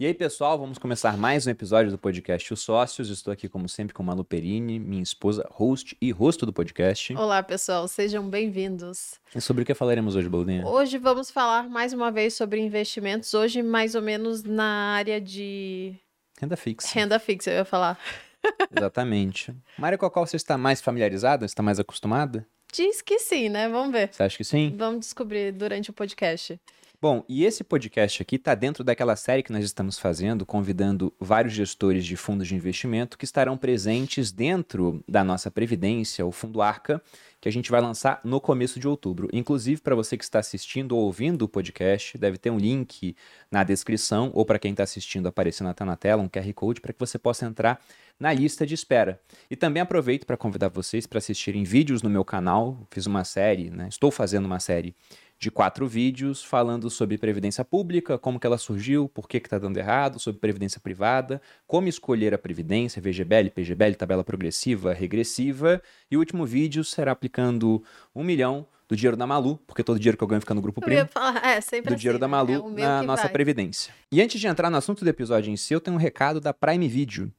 E aí, pessoal, vamos começar mais um episódio do podcast Os Sócios. Estou aqui, como sempre, com Malu Perini, minha esposa, host e rosto do podcast. Olá, pessoal, sejam bem-vindos. E sobre o que falaremos hoje, Baldinha? Hoje vamos falar mais uma vez sobre investimentos, hoje mais ou menos na área de... Renda fixa. Renda fixa, eu ia falar. Exatamente. Uma área com a qual você está mais familiarizada, está mais acostumada? Diz que sim, né? Vamos ver. Você acha que sim? Vamos descobrir durante o podcast. Bom, e esse podcast aqui está dentro daquela série que nós estamos fazendo, convidando vários gestores de fundos de investimento que estarão presentes dentro da nossa Previdência, o Fundo Arca, que a gente vai lançar no começo de outubro. Inclusive, para você que está assistindo ou ouvindo o podcast, deve ter um link na descrição, ou para quem está assistindo aparecendo até na tela, um QR Code, para que você possa entrar na lista de espera. E também aproveito para convidar vocês para assistirem vídeos no meu canal. Fiz uma série, né? estou fazendo uma série de quatro vídeos falando sobre previdência pública, como que ela surgiu, por que está dando errado, sobre previdência privada, como escolher a previdência, VGBL, PGBL, tabela progressiva, regressiva. E o último vídeo será aplicando um milhão do dinheiro da Malu, porque todo dinheiro que eu ganho fica no grupo primo. Falar, é, sempre do assim, dinheiro da né? Malu É na nossa vai. previdência. E antes de entrar no assunto do episódio em si, eu tenho um recado da Prime Video.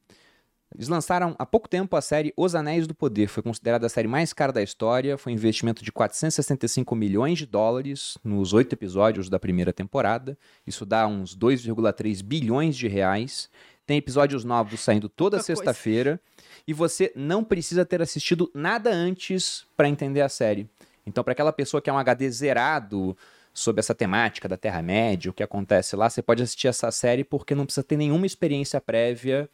Eles lançaram há pouco tempo a série Os Anéis do Poder. Foi considerada a série mais cara da história. Foi um investimento de 465 milhões de dólares nos oito episódios da primeira temporada. Isso dá uns 2,3 bilhões de reais. Tem episódios novos saindo toda sexta-feira. E você não precisa ter assistido nada antes para entender a série. Então, para aquela pessoa que é um HD zerado sobre essa temática da Terra-média, o que acontece lá, você pode assistir essa série porque não precisa ter nenhuma experiência prévia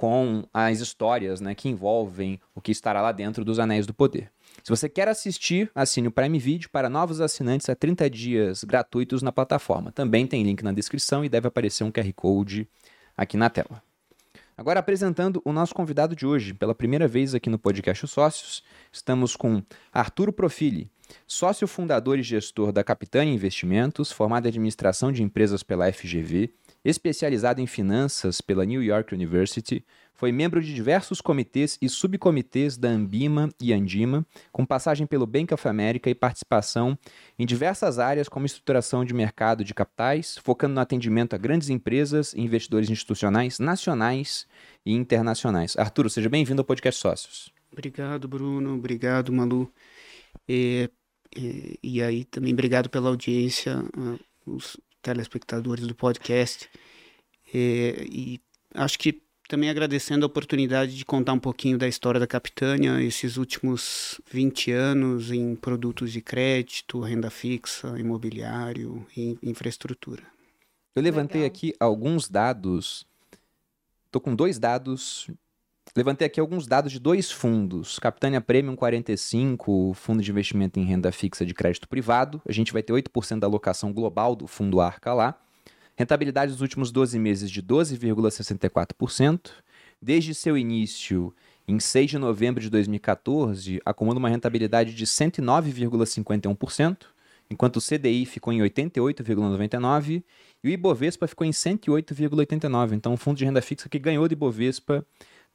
com as histórias né, que envolvem o que estará lá dentro dos Anéis do Poder. Se você quer assistir, assine o Prime Video para novos assinantes a 30 dias gratuitos na plataforma. Também tem link na descrição e deve aparecer um QR Code aqui na tela. Agora apresentando o nosso convidado de hoje, pela primeira vez aqui no podcast Os Sócios, estamos com Arturo Profili, sócio fundador e gestor da Capitânia Investimentos, formado em administração de empresas pela FGV, especializado em finanças pela New York University, foi membro de diversos comitês e subcomitês da Ambima e Andima, com passagem pelo Bank of America e participação em diversas áreas como estruturação de mercado de capitais, focando no atendimento a grandes empresas e investidores institucionais nacionais e internacionais. Arturo, seja bem-vindo ao podcast Sócios. Obrigado, Bruno. Obrigado, Malu. E, e, e aí também obrigado pela audiência, ah, os telespectadores do podcast. E, e acho que também agradecendo a oportunidade de contar um pouquinho da história da Capitânia, esses últimos 20 anos em produtos de crédito, renda fixa, imobiliário e infraestrutura. Eu levantei Legal. aqui alguns dados. Tô com dois dados. Levantei aqui alguns dados de dois fundos. Capitânia Premium 45, fundo de investimento em renda fixa de crédito privado. A gente vai ter 8% da alocação global do fundo Arca lá. Rentabilidade dos últimos 12 meses de 12,64%. Desde seu início, em 6 de novembro de 2014, acumula uma rentabilidade de 109,51%, enquanto o CDI ficou em 88,99% e o Ibovespa ficou em 108,89. Então, um fundo de renda fixa que ganhou do Ibovespa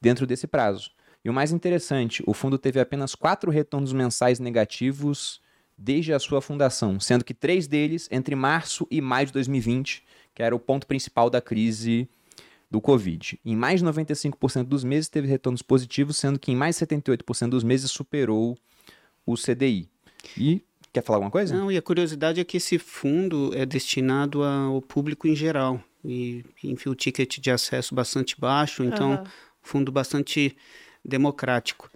dentro desse prazo. E o mais interessante, o fundo teve apenas quatro retornos mensais negativos desde a sua fundação, sendo que três deles entre março e maio de 2020, que era o ponto principal da crise do Covid. Em mais de 95% dos meses teve retornos positivos, sendo que em mais de 78% dos meses superou o CDI. E quer falar alguma coisa? Não, e a curiosidade é que esse fundo é destinado ao público em geral. E, enfim, o ticket de acesso bastante baixo, então Aham. Fundo bastante democrático.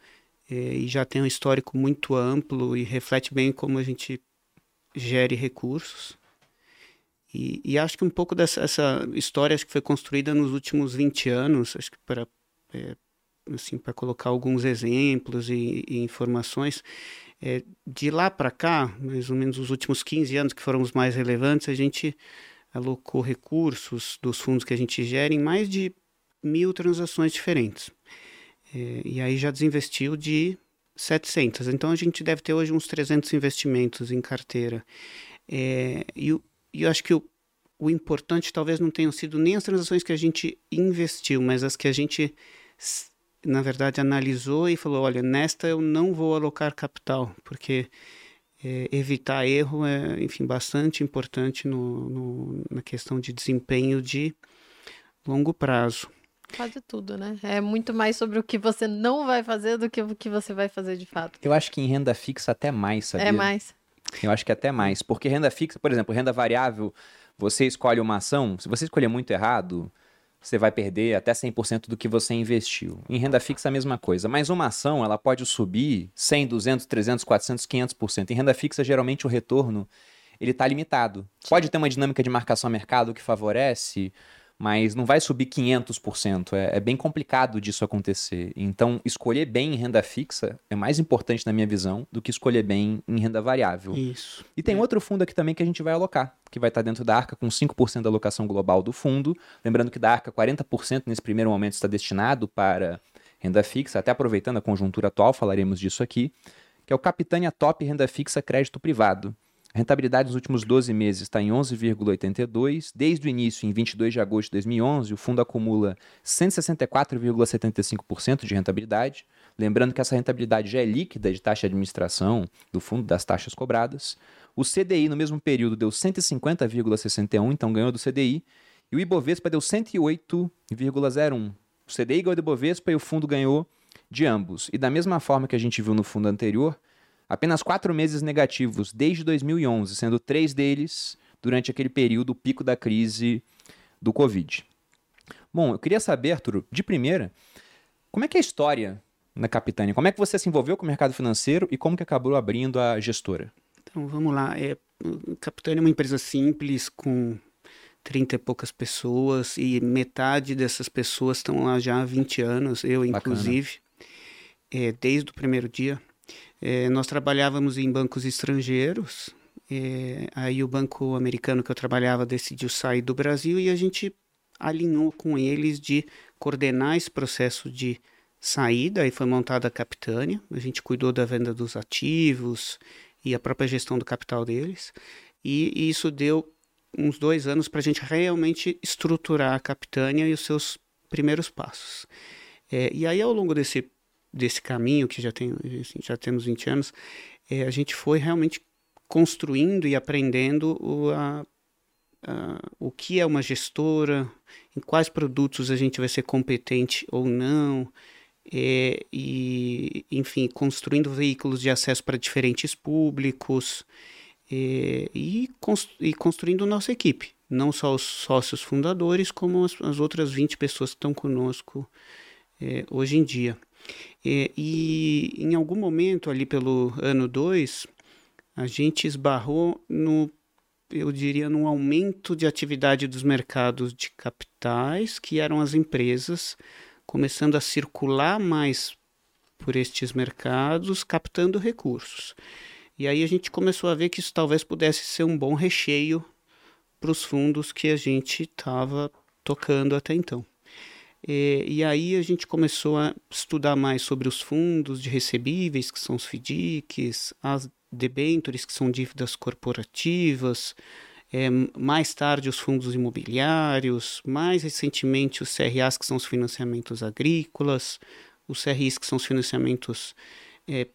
Eh, E já tem um histórico muito amplo e reflete bem como a gente gere recursos. E, e acho que um pouco dessa essa história que foi construída nos últimos 20 anos, acho que para eh, assim, para colocar alguns exemplos e, e informações. Eh, de lá para cá, mais ou menos os últimos 15 anos que foram os mais relevantes, a gente alocou recursos dos fundos que a gente gera em mais de mil transações diferentes. É, e aí já desinvestiu de 700. Então a gente deve ter hoje uns 300 investimentos em carteira. É, e, o- e eu acho que o, o importante talvez não tenham sido nem as transações que a gente investiu, mas as que a gente, na verdade, analisou e falou: olha, nesta eu não vou alocar capital, porque é, evitar erro é, enfim, bastante importante no, no- na questão de desempenho de longo prazo. Quase tudo, né? É muito mais sobre o que você não vai fazer do que o que você vai fazer de fato. Eu acho que em renda fixa até mais, sabia? É mais. Eu acho que até mais. Porque renda fixa, por exemplo, renda variável, você escolhe uma ação, se você escolher muito errado, você vai perder até 100% do que você investiu. Em renda fixa a mesma coisa, mas uma ação ela pode subir 100, 200, 300, 400, 500%. Em renda fixa geralmente o retorno ele está limitado. Pode ter uma dinâmica de marcação a mercado que favorece, mas não vai subir 500%. É, é bem complicado disso acontecer. Então, escolher bem em renda fixa é mais importante, na minha visão, do que escolher bem em renda variável. Isso. E tem É. outro fundo aqui também que a gente vai alocar, que vai estar dentro da Arca com 5% da alocação global do fundo. Lembrando que da Arca, 40% nesse primeiro momento está destinado para renda fixa, até aproveitando a conjuntura atual, falaremos disso aqui, que é o Capitânia Top Renda Fixa Crédito Privado. A rentabilidade nos últimos 12 meses está em 11,82. Desde o início, em 22 de agosto de 2011, o fundo acumula 164,75% de rentabilidade. Lembrando que essa rentabilidade já é líquida de taxa de administração do fundo, das taxas cobradas. O CDI no mesmo período deu 150,61, então ganhou do CDI. E o Ibovespa deu 108,01. O CDI ganhou do Ibovespa e o fundo ganhou de ambos. E da mesma forma que a gente viu no fundo anterior, apenas quatro meses negativos desde 2011, sendo três deles durante aquele período, o pico da crise do Covid. Bom, eu queria saber, Arturo, de primeira, como é que é a história na Capitânia? Como é que você se envolveu com o mercado financeiro e como que acabou abrindo a gestora? Então, vamos lá. É, Capitânia é uma empresa simples, com 30 e poucas pessoas, e metade dessas pessoas estão lá já há 20 anos, eu Bacana. inclusive, é, desde o primeiro dia. É, nós trabalhávamos em bancos estrangeiros, é, aí o banco americano que eu trabalhava decidiu sair do Brasil e a gente alinhou com eles de coordenar esse processo de saída, aí foi montada a Capitânia, a gente cuidou da venda dos ativos e a própria gestão do capital deles, e, e isso deu uns dois anos para a gente realmente estruturar a Capitânia e os seus primeiros passos. É, e aí, ao longo desse, desse caminho, que já, tem, assim, já temos 20 anos, é, a gente foi realmente construindo e aprendendo o, a, a, o que é uma gestora, em quais produtos a gente vai ser competente ou não, é, e, enfim, construindo veículos de acesso para diferentes públicos é, e, cons e construindo nossa equipe, não só os sócios fundadores, como as, as outras 20 pessoas que estão conosco é, hoje em dia. É, e em algum momento, ali pelo ano 2, a gente esbarrou no, eu diria, num aumento de atividade dos mercados de capitais, que eram as empresas, começando a circular mais por estes mercados, captando recursos. E aí a gente começou a ver que isso talvez pudesse ser um bom recheio para os fundos que a gente estava tocando até então. E, e, aí a gente começou a estudar mais sobre os fundos de recebíveis, que são os FDICs, as debentures, que são dívidas corporativas, é, mais tarde os fundos imobiliários, mais recentemente os CRAs, que são os financiamentos agrícolas, os CRIs, que são os financiamentos é,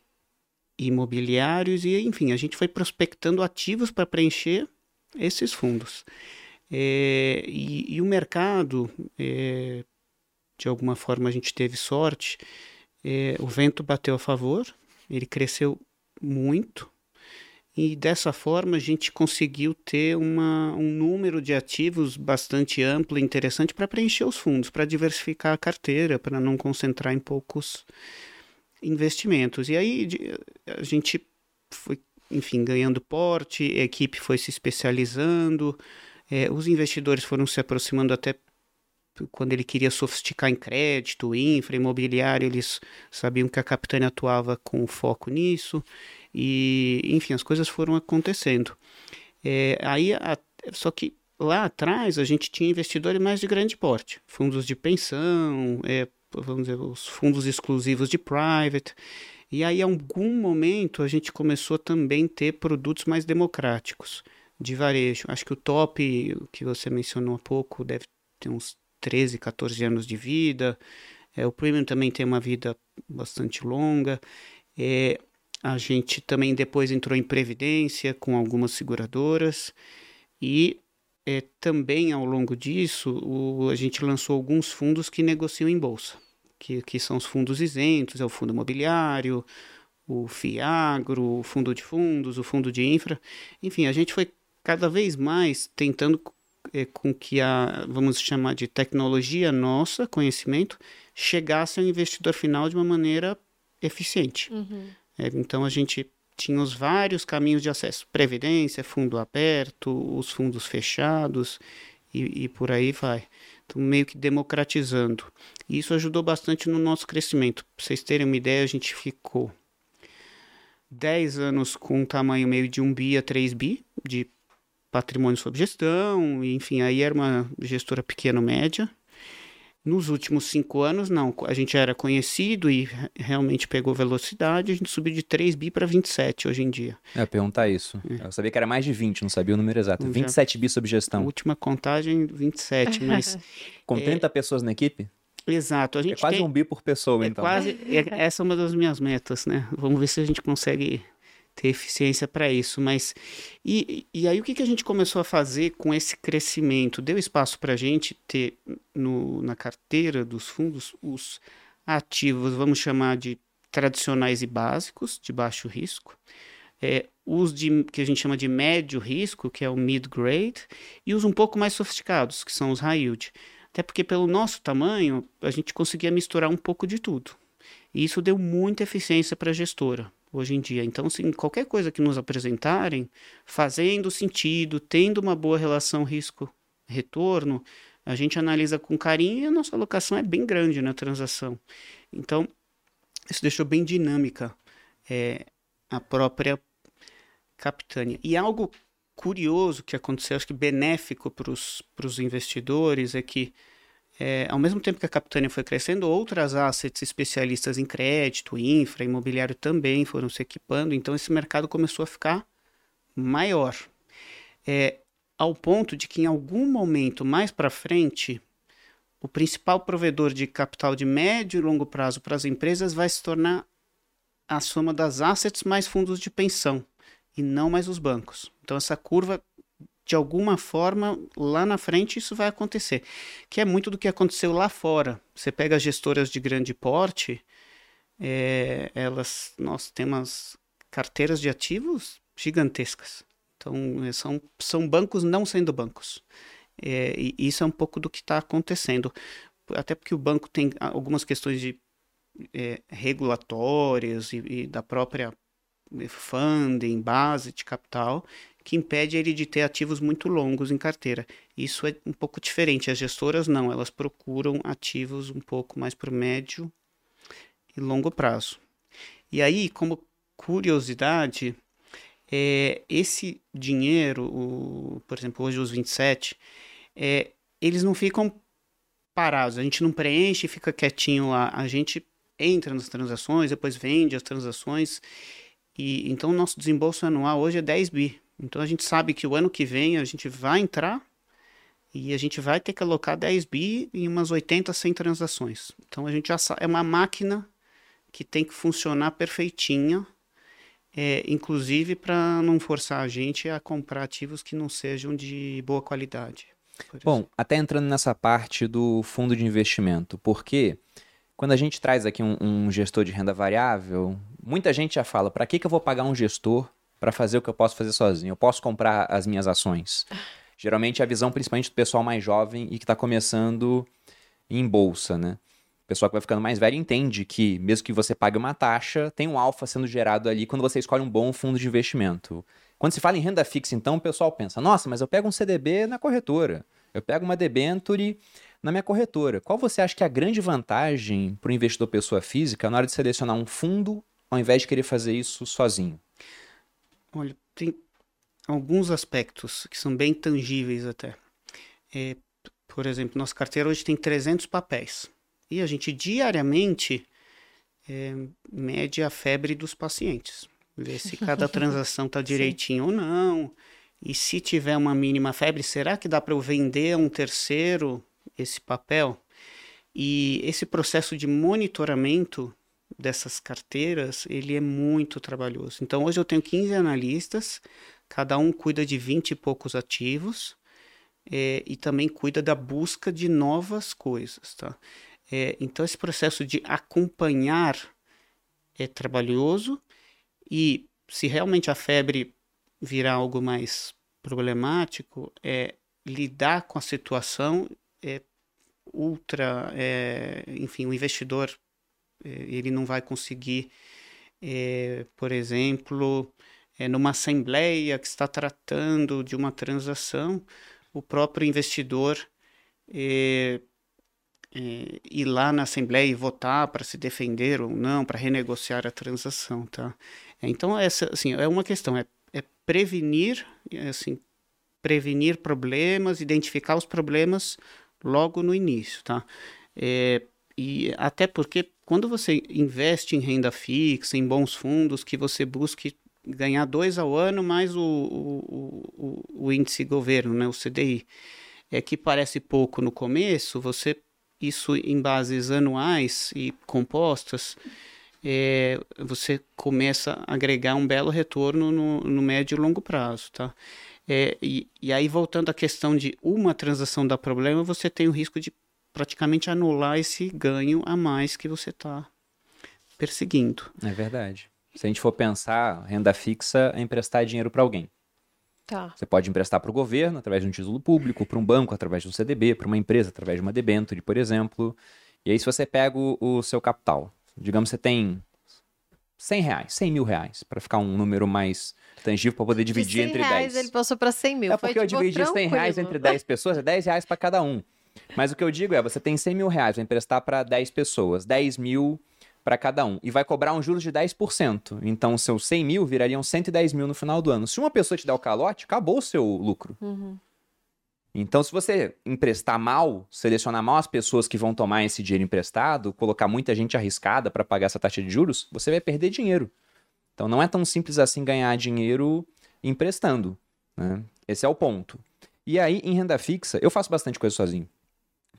imobiliários, e enfim, a gente foi prospectando ativos para preencher esses fundos. É, e, e, o mercado, é, de alguma forma a gente teve sorte, é, o vento bateu a favor, ele cresceu muito, e dessa forma a gente conseguiu ter uma, um número de ativos bastante amplo e interessante para preencher os fundos, para diversificar a carteira, para não concentrar em poucos investimentos. E aí a gente foi, enfim, ganhando porte, a equipe foi se especializando, é, os investidores foram se aproximando até quando ele queria sofisticar em crédito, infra, imobiliário, eles sabiam que a Capitânia atuava com foco nisso, e enfim, as coisas foram acontecendo. É, aí, a, só que lá atrás a gente tinha investidores mais de grande porte, fundos de pensão, é, vamos dizer, os fundos exclusivos de private. E aí, em algum momento, a gente começou também a ter produtos mais democráticos de varejo. Acho que o top, que você mencionou há pouco, deve ter uns 13, 14 anos de vida. É, o premium também tem uma vida bastante longa. É, a gente também depois entrou em previdência com algumas seguradoras. E é, também ao longo disso, o, a gente lançou alguns fundos que negociam em bolsa, que, que são os fundos isentos, é o fundo imobiliário, o FIAGRO, o fundo de fundos, o fundo de infra. Enfim, a gente foi cada vez mais tentando com que a, vamos chamar de tecnologia nossa, conhecimento, chegasse ao investidor final de uma maneira eficiente. Uhum. É, então a gente tinha os vários caminhos de acesso: previdência, fundo aberto, os fundos fechados e, e por aí vai. Então, meio que democratizando. E isso ajudou bastante no nosso crescimento. Para vocês terem uma ideia, a gente ficou 10 anos com um tamanho meio de 1 bi a 3 bi de patrimônio sob gestão, enfim, aí era uma gestora pequena média. Nos últimos cinco anos, não. A gente era conhecido e realmente pegou velocidade. A gente subiu de 3 bi para 27 hoje em dia. É, perguntar isso. É. Eu sabia que era mais de 20, não sabia o número exato. 27 bi sob gestão. A última contagem, 27, mas... Com 30 é... pessoas na equipe? Exato. A gente é quase tem... um bi por pessoa, é então. Quase... É, essa é uma das minhas metas, né? Vamos ver se a gente consegue ter eficiência para isso. Mas e, e aí o que, que a gente começou a fazer com esse crescimento? Deu espaço para a gente ter no, na carteira dos fundos os ativos, vamos chamar de tradicionais e básicos, de baixo risco. É, os de, que a gente chama de médio risco, que é o mid-grade, e os um pouco mais sofisticados, que são os high yield. Até porque, pelo nosso tamanho, a gente conseguia misturar um pouco de tudo. E isso deu muita eficiência para a gestora hoje em dia. Então, assim, qualquer coisa que nos apresentarem, fazendo sentido, tendo uma boa relação risco-retorno, a gente analisa com carinho e a nossa alocação é bem grande na transação. Então, isso deixou bem dinâmica é, a própria Capitânia. E algo curioso que aconteceu, acho que benéfico para os investidores, é que é, ao mesmo tempo que a Capitânia foi crescendo, outras assets especialistas em crédito, infra, imobiliário também foram se equipando, então esse mercado começou a ficar maior. É, ao ponto de que em algum momento mais para frente, o principal provedor de capital de médio e longo prazo para as empresas vai se tornar a soma das assets mais fundos de pensão e não mais os bancos. Então essa curva de alguma forma, lá na frente isso vai acontecer. Que é muito do que aconteceu lá fora. Você pega as gestoras de grande porte, é, elas, nós temos carteiras de ativos gigantescas. Então, é, são, são bancos não sendo bancos. É, e isso é um pouco do que está acontecendo. Até porque o banco tem algumas questões de é, regulatórias e, e da própria é, funding, base de capital, que impede ele de ter ativos muito longos em carteira. Isso é um pouco diferente. As gestoras não, elas procuram ativos um pouco mais para médio e longo prazo. E aí, como curiosidade, é, esse dinheiro, o, por exemplo, hoje os 27, é, eles não ficam parados, a gente não preenche e fica quietinho lá, a gente entra nas transações, depois vende as transações, e então o nosso desembolso anual hoje é 10 bi, então a gente sabe que o ano que vem a gente vai entrar e a gente vai ter que alocar 10 bi em umas 80, 100 transações. Então a gente já sabe, é uma máquina que tem que funcionar perfeitinha, é, inclusive para não forçar a gente a comprar ativos que não sejam de boa qualidade. Bom, até entrando nessa parte do fundo de investimento, porque quando a gente traz aqui um, um gestor de renda variável, muita gente já fala: para que, que eu vou pagar um gestor para fazer o que eu posso fazer sozinho. Eu posso comprar as minhas ações. Geralmente é a visão principalmente do pessoal mais jovem e que está começando em bolsa, né? O pessoal que vai ficando mais velho entende que, mesmo que você pague uma taxa, tem um alfa sendo gerado ali quando você escolhe um bom fundo de investimento. Quando se fala em renda fixa, então, o pessoal pensa: nossa, mas eu pego um CDB na corretora, eu pego uma debenture na minha corretora. Qual você acha que é a grande vantagem para o investidor pessoa física na hora de selecionar um fundo ao invés de querer fazer isso sozinho? Olha, tem alguns aspectos que são bem tangíveis até. É, por exemplo, nossa carteira hoje tem 300 papéis. E a gente diariamente é, mede a febre dos pacientes. Vê se cada transação está direitinho ou não. E se tiver uma mínima febre, será que dá para eu vender a um terceiro esse papel? E esse processo de monitoramento dessas carteiras, ele é muito trabalhoso. Então, hoje eu tenho 15 analistas, cada um cuida de 20 e poucos ativos, é, e também cuida da busca de novas coisas, tá? É, então esse processo de acompanhar é trabalhoso e se realmente a febre virar algo mais problemático, é lidar com a situação é ultra, é, enfim, o investidor ele não vai conseguir, é, por exemplo, é, numa assembleia que está tratando de uma transação, o próprio investidor é, ir lá na Assembleia e votar para se defender ou não, para renegociar a transação, tá? Então, essa, assim, é uma questão, é, é prevenir, é, assim, prevenir problemas, identificar os problemas logo no início, tá? É, e até porque quando você investe em renda fixa, em bons fundos, que você busque ganhar dois ao ano mais o, o, o, o índice governo, né, o CDI, é que parece pouco no começo, você isso em bases anuais e compostas, é, você começa a agregar um belo retorno no, no médio e longo prazo, tá? É, e, e aí, voltando à questão de uma transação dar problema, você tem o risco de praticamente anular esse ganho a mais que você está perseguindo. É verdade. Se a gente for pensar, renda fixa é emprestar dinheiro para alguém. Tá. Você pode emprestar para o governo através de um título público, para um banco através de um CDB, para uma empresa através de uma debenture, por exemplo. E aí, se você pega o, o seu capital, digamos que você tem 100 reais, 100 mil reais, para ficar um número mais tangível para poder dividir entre reais, 10. ele passou para 100 mil. É porque Foi, eu tipo, dividi 100 reais tranquilo. entre 10 pessoas, é 10 reais para cada um. Mas o que eu digo é, você tem 100 mil reais, vai emprestar para 10 pessoas, 10 mil para cada um. E vai cobrar um juros de 10%. Então, seus 100 mil virariam 110 mil no final do ano. Se uma pessoa te der o calote, acabou o seu lucro. Uhum. Então, se você emprestar mal, selecionar mal as pessoas que vão tomar esse dinheiro emprestado, colocar muita gente arriscada para pagar essa taxa de juros, você vai perder dinheiro. Então, não é tão simples assim ganhar dinheiro emprestando. Né? Esse é o ponto. E aí, em renda fixa, eu faço bastante coisa sozinho.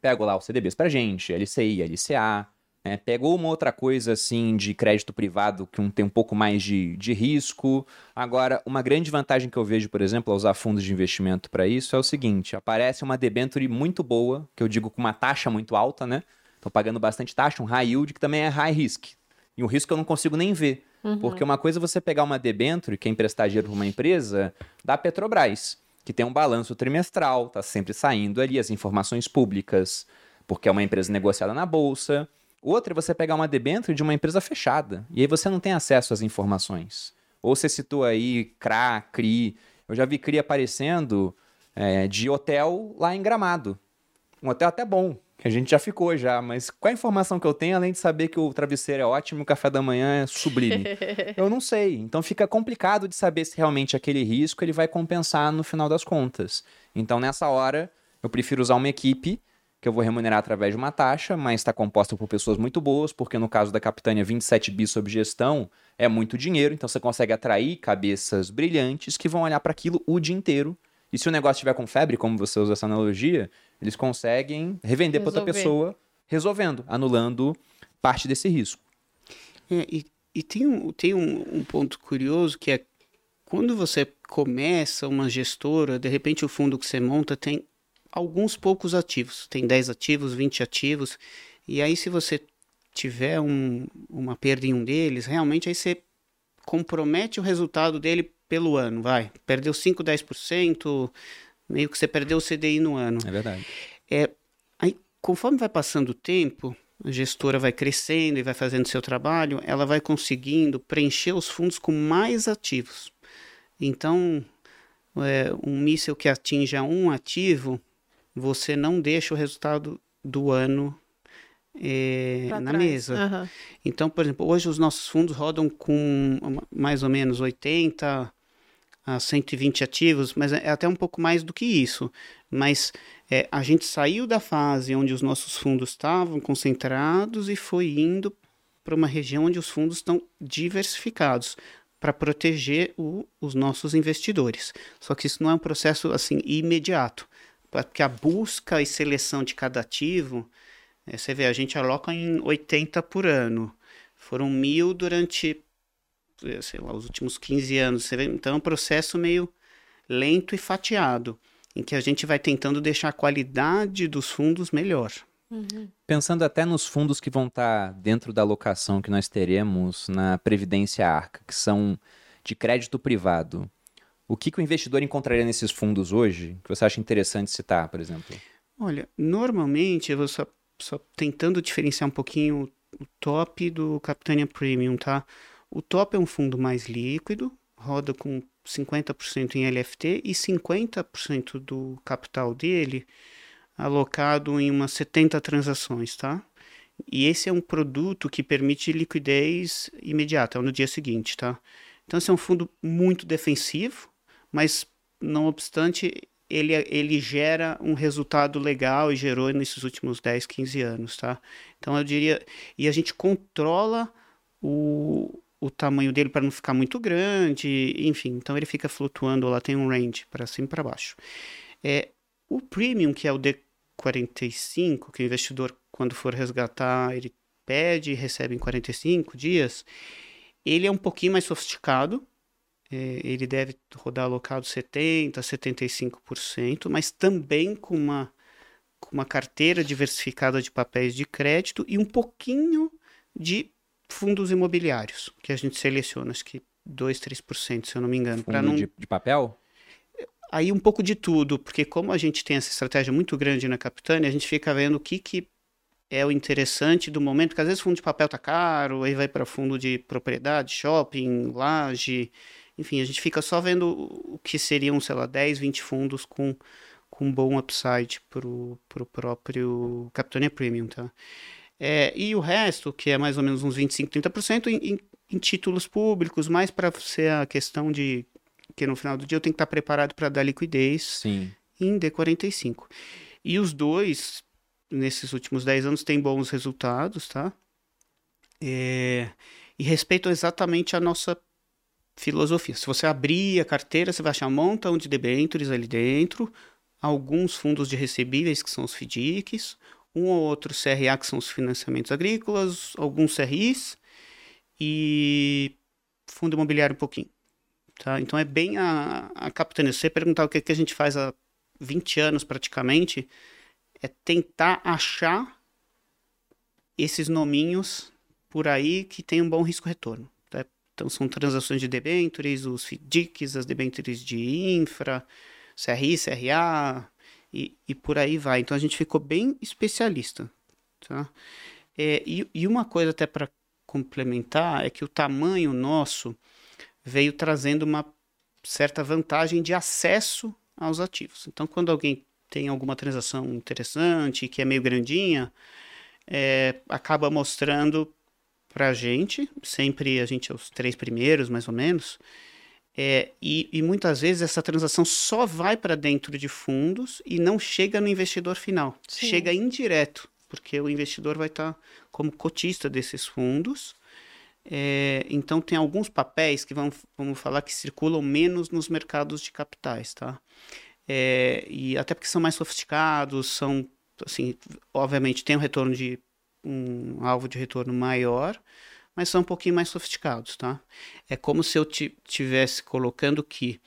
Pego lá os CDBs pra gente, LCI, LCA, né? pego uma outra coisa assim de crédito privado que um, tem um pouco mais de, de risco. Agora, uma grande vantagem que eu vejo, por exemplo, a usar fundos de investimento para isso é o seguinte: aparece uma debenture muito boa, que eu digo com uma taxa muito alta, né? Tô pagando bastante taxa, um high yield que também é high risk. E um risco que eu não consigo nem ver. Porque uma coisa é você pegar uma debenture, que é emprestar dinheiro para uma empresa, da Petrobras, que tem um balanço trimestral, tá sempre saindo ali as informações públicas, porque é uma empresa negociada na bolsa. Outra é você pegar uma debenture de uma empresa fechada, e aí você não tem acesso às informações. Ou você citou aí CRA, CRI. Eu já vi CRI aparecendo é, de hotel lá em Gramado. Um hotel até bom, que a gente já ficou já, mas qual a informação que eu tenho, além de saber que o travesseiro é ótimo e o café da manhã é sublime? eu não sei. Então fica complicado de saber se realmente aquele risco ele vai compensar no final das contas. Então nessa hora, eu prefiro usar uma equipe que eu vou remunerar através de uma taxa, mas está composta por pessoas muito boas, porque no caso da Capitânia 27 bi sob gestão é muito dinheiro, então você consegue atrair cabeças brilhantes que vão olhar para aquilo o dia inteiro. E se o negócio estiver com febre, como você usa essa analogia, eles conseguem revender para outra pessoa, resolvendo, anulando parte desse risco. É, e, e tem, um, tem um, um ponto curioso que é quando você começa uma gestora, de repente o fundo que você monta tem alguns poucos ativos, tem 10 ativos, 20 ativos, e aí se você tiver um, uma perda em um deles, realmente aí você compromete o resultado dele pelo ano, vai. Perdeu 5, 10%, meio que você perdeu o CDI no ano. É verdade. É, aí, conforme vai passando o tempo, a gestora vai crescendo e vai fazendo seu trabalho, ela vai conseguindo preencher os fundos com mais ativos. Então, é, um míssil que atinja um ativo, você não deixa o resultado do ano é, na trás. mesa. Aham. Então, por exemplo, hoje os nossos fundos rodam com mais ou menos 80 a 120 ativos, mas é até um pouco mais do que isso. Mas é, a gente saiu da fase onde os nossos fundos estavam concentrados e foi indo para uma região onde os fundos estão diversificados para proteger o- os nossos investidores. Só que isso não é um processo assim imediato, porque a busca e seleção de cada ativo é, você vê, a gente aloca em 80 por ano. Foram mil durante, sei lá, os últimos 15 anos. Você vê, então é um processo meio lento e fatiado. em que a gente vai tentando deixar a qualidade dos fundos melhor. Uhum. Pensando até nos fundos que vão estar dentro da alocação que nós teremos na Previdência Arca, que são de crédito privado. O que, que o investidor encontraria nesses fundos hoje que você acha interessante citar, por exemplo? Olha, normalmente eu vou só, só tentando diferenciar um pouquinho o top do Capitania Premium, tá? O top é um fundo mais líquido, roda com 50% em LFT e 50% do capital dele alocado em umas 70 transações, tá? E esse é um produto que permite liquidez imediata, no dia seguinte, tá? Então, esse é um fundo muito defensivo, mas, não obstante, ele, ele gera um resultado legal e gerou nesses últimos 10, 15 anos, tá? Então, eu diria... E a gente controla o, o tamanho dele para não ficar muito grande, enfim. Então, ele fica flutuando, lá tem um range para cima e para baixo. É, o premium, que é o D45, que o investidor, quando for resgatar, ele pede e recebe em 45 dias, ele é um pouquinho mais sofisticado, é, ele deve rodar alocado 70%, 75%, mas também com uma, com uma carteira diversificada de papéis de crédito e um pouquinho de fundos imobiliários, que a gente seleciona, acho que 2, 3%, se eu não me engano. Fundo não... de, de papel? Aí um pouco de tudo, porque como a gente tem essa estratégia muito grande na Capitânia, a gente fica vendo o que, que é o interessante do momento, porque às vezes fundo de papel tá caro, aí vai para fundo de propriedade, shopping, laje, enfim, a gente fica só vendo o que seriam, sei lá, 10, 20 fundos com, com bom upside pro, pro próprio Capitania Premium, tá? É, e o resto, que é mais ou menos uns 25, 30%, em, em, em títulos públicos, mais para ser a questão de que no final do dia eu tenho que estar preparado para dar liquidez Sim. em D45. E os dois, nesses últimos 10 anos, têm bons resultados, tá? É, e respeitam exatamente a nossa filosofia. Se você abrir a carteira, você vai achar um montão de debêntures ali dentro, alguns fundos de recebíveis, que são os FDICs, um ou outro CRA, que são os financiamentos agrícolas, alguns CRIs e fundo imobiliário um pouquinho. Tá? Então é bem a, a capitania. Se você perguntar o que, que a gente faz há 20 anos praticamente, é tentar achar esses nominhos por aí que tem um bom risco-retorno. Tá? Então são transações de debêntures, os FDICs, as debêntures de infra, CRI, CRA e, e por aí vai. Então a gente ficou bem especialista. Tá? É, e, e uma coisa até para complementar é que o tamanho nosso veio trazendo uma certa vantagem de acesso aos ativos. Então, quando alguém tem alguma transação interessante, que é meio grandinha, é, acaba mostrando para a gente, sempre a gente é os três primeiros, mais ou menos, é, e, e, muitas vezes essa transação só vai para dentro de fundos e não chega no investidor final. Sim. Chega indireto, porque o investidor vai estar tá como cotista desses fundos é, então tem alguns papéis que vamos, vamos falar que circulam menos nos mercados de capitais, tá? É, e até porque são mais sofisticados, são assim, obviamente tem um retorno de um alvo de retorno maior, mas são um pouquinho mais sofisticados, tá? É como se eu tivesse colocando que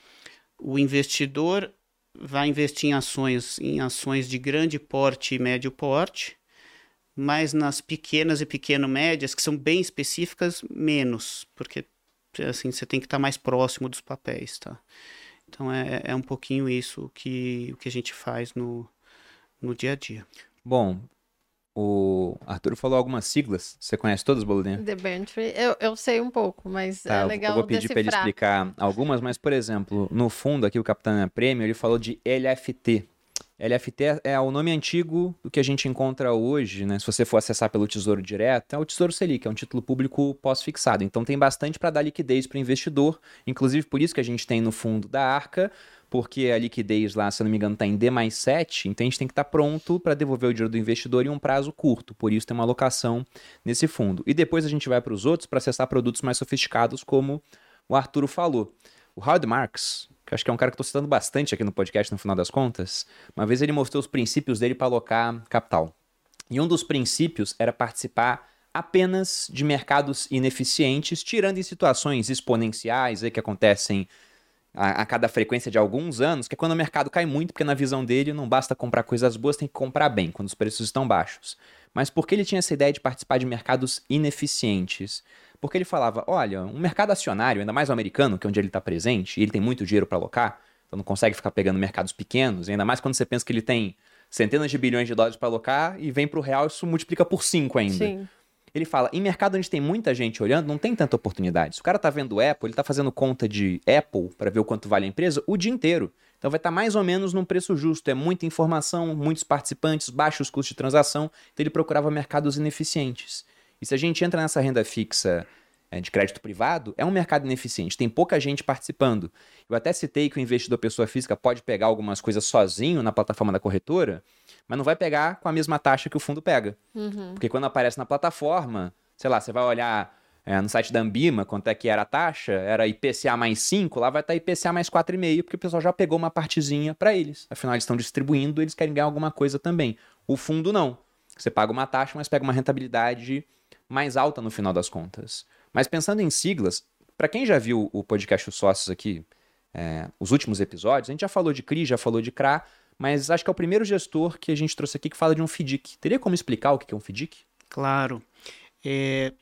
o investidor vai investir em ações, em ações de grande porte e médio porte, mas nas pequenas e pequeno médias, que são bem específicas, menos, porque assim você tem que estar mais próximo dos papéis, tá? Então é, é um pouquinho isso que, o que a gente faz no, no dia a dia. Bom, o Arthur falou algumas siglas. Você conhece todas, Boludinha? Debenture, eu, eu sei um pouco, mas tá, é legal Eu vou pedir para ele explicar algumas, mas, por exemplo, no fundo aqui, o Capitão Prêmio, ele falou de LFT, LFT é o nome antigo do que a gente encontra hoje, né? Se você for acessar pelo Tesouro Direto, é o Tesouro Selic, é um título público pós-fixado. Então tem bastante para dar liquidez para o investidor, inclusive por isso que a gente tem no fundo da Arca, porque a liquidez lá, se eu não me engano, está em D mais 7, então a gente tem que estar tá pronto para devolver o dinheiro do investidor em um prazo curto, por isso tem uma alocação nesse fundo. E depois a gente vai para os outros para acessar produtos mais sofisticados, como o Arturo falou. O Howard Marks, que acho que é um cara que estou citando bastante aqui no podcast no final das contas, uma vez ele mostrou os princípios dele para alocar capital. E um dos princípios era participar apenas de mercados ineficientes, tirando em situações exponenciais aí que acontecem a, a, cada frequência de alguns anos, que é quando o mercado cai muito, porque na visão dele não basta comprar coisas boas, tem que comprar bem, quando os preços estão baixos. Mas por que ele tinha essa ideia de participar de mercados ineficientes? Porque ele falava: olha, um mercado acionário, ainda mais o americano, que é onde ele está presente, e ele tem muito dinheiro para alocar, então não consegue ficar pegando mercados pequenos, ainda mais quando você pensa que ele tem centenas de bilhões de dólares para alocar e vem para o real, isso multiplica por 5 ainda. Sim. Ele fala, em mercado onde tem muita gente olhando, não tem tanta oportunidade. Se o cara tá vendo Apple, ele tá fazendo conta de Apple para ver o quanto vale a empresa o dia inteiro. Então vai estar tá mais ou menos num preço justo. É muita informação, muitos participantes, baixos custos de transação. Então ele procurava mercados ineficientes. E se a gente entra nessa renda fixa de crédito privado, é um mercado ineficiente, tem pouca gente participando. Eu até citei que o investidor pessoa física pode pegar algumas coisas sozinho na plataforma da corretora, mas não vai pegar com a mesma taxa que o fundo pega. Uhum. Porque quando aparece na plataforma, sei lá, você vai olhar é, no site da Ambima quanto é que era a taxa, era IPCA mais 5, lá vai estar IPCA mais 4,5, porque o pessoal já pegou uma partezinha para eles. Afinal, eles estão distribuindo, eles querem ganhar alguma coisa também. O fundo não. Você paga uma taxa, mas pega uma rentabilidade mais alta no final das contas. Mas pensando em siglas, para quem já viu o podcast Os Sócios aqui, é, os últimos episódios, a gente já falou de CRI, já falou de CRA, mas acho que é o primeiro gestor que a gente trouxe aqui que fala de um FDIC. Teria como explicar o que é um FDIC? Claro. É,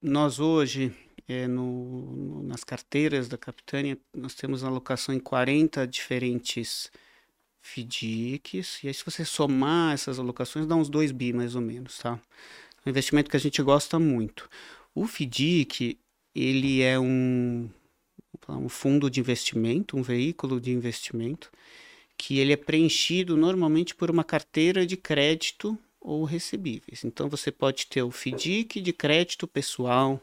nós hoje, é, no, nas carteiras da Capitânia, nós temos alocação em 40 diferentes FDICs, e aí se você somar essas alocações, dá uns 2 bi mais ou menos, tá? É um investimento que a gente gosta muito. O FDIC, ele é um, um fundo de investimento, um veículo de investimento, que ele é preenchido normalmente por uma carteira de crédito ou recebíveis. Então você pode ter o FDIC de crédito pessoal,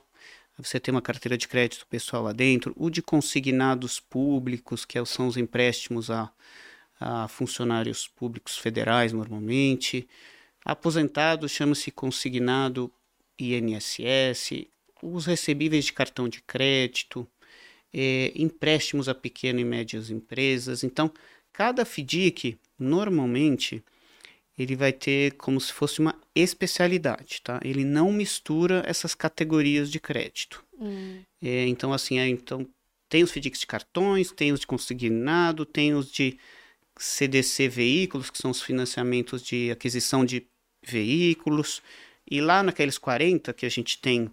você tem uma carteira de crédito pessoal lá dentro, o de consignados públicos, que são os empréstimos a, a funcionários públicos federais normalmente. Aposentado chama-se consignado INSS, os recebíveis de cartão de crédito, é, empréstimos a pequenas e médias empresas. Então, cada FDIC, normalmente, ele vai ter como se fosse uma especialidade, tá? Ele não mistura essas categorias de crédito. Hum. É, então, assim, é, então, tem os FDICs de cartões, tem os de consignado, tem os de CDC veículos, que são os financiamentos de aquisição de veículos, e lá naqueles 40 que a gente tem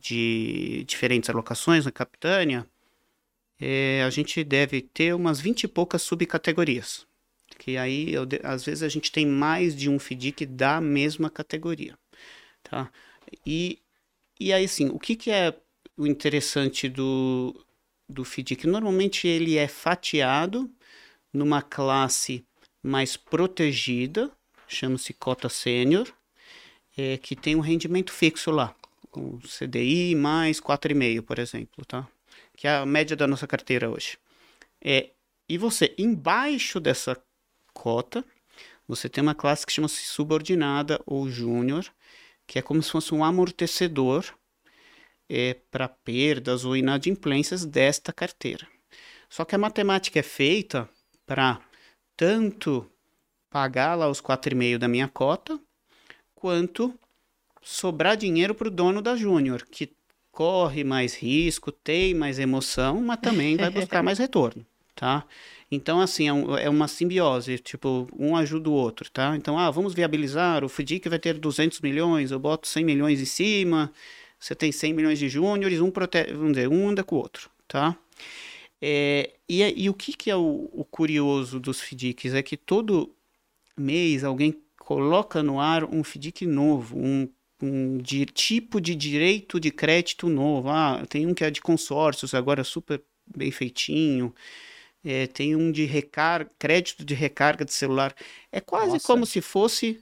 de diferentes alocações na Capitânia, é, a gente deve ter umas 20 e poucas subcategorias. Que aí, eu, às vezes, a gente tem mais de um FDIC da mesma categoria. Tá? E, e aí, sim, o que, que é o interessante do, do FDIC? Normalmente ele é fatiado numa classe mais protegida, chama-se cota sênior, é, que tem um rendimento fixo lá, com CDI mais 4,5, por exemplo, tá? Que é a média da nossa carteira hoje. É, e você, embaixo dessa cota, você tem uma classe que chama-se subordinada ou júnior, que é como se fosse um amortecedor é, para perdas ou inadimplências desta carteira. Só que a matemática é feita para tanto pagar lá os 4,5 da minha cota, quanto sobrar dinheiro para o dono da Júnior, que corre mais risco, tem mais emoção, mas também vai buscar mais retorno, tá? Então, assim, é, um, é, uma simbiose, tipo, um ajuda o outro, tá? Então, ah, vamos viabilizar, o FDIC vai ter 200 milhões, eu boto 100 milhões em cima, você tem 100 milhões de júniores, um, protege, vamos dizer, um anda com o outro, tá? É, e, e, o que, que é o, o curioso dos FDICs? É que todo mês alguém coloca no ar um FDIC novo, um, um de, tipo de direito de crédito novo. Ah, tem um que é de consórcios, agora super bem feitinho. É, tem um de recar crédito de recarga de celular. É quase Nossa. como se fosse.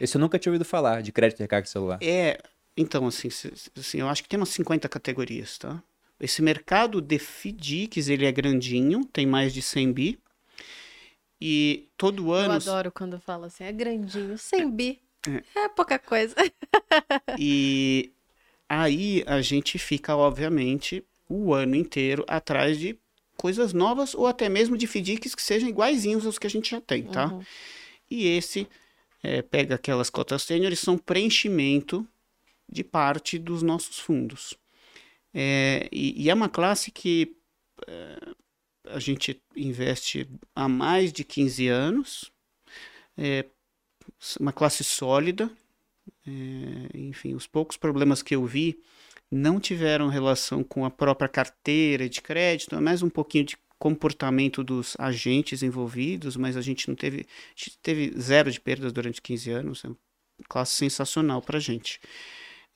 Esse eu nunca tinha ouvido falar, de crédito de recarga de celular. É, então, assim, assim, eu acho que tem umas 50 categorias, tá? Esse mercado de FDICs, ele é grandinho, tem mais de 100 bi. E todo ano. Eu adoro quando fala assim, é grandinho, sem bi. É, é pouca coisa. e aí a gente fica, obviamente, o ano inteiro atrás de coisas novas ou até mesmo de FDICs que sejam iguaizinhos aos que a gente já tem, tá? Uhum. E esse é, pega aquelas cotas sênior e são preenchimento de parte dos nossos fundos. É, e, e, é uma classe que é, a gente investe há mais de 15 anos, é uma classe sólida, é, enfim, os poucos problemas que eu vi não tiveram relação com a própria carteira de crédito, é mais um pouquinho de comportamento dos agentes envolvidos, mas a gente não teve, gente teve zero de perdas durante 15 anos, é uma classe sensacional para a gente.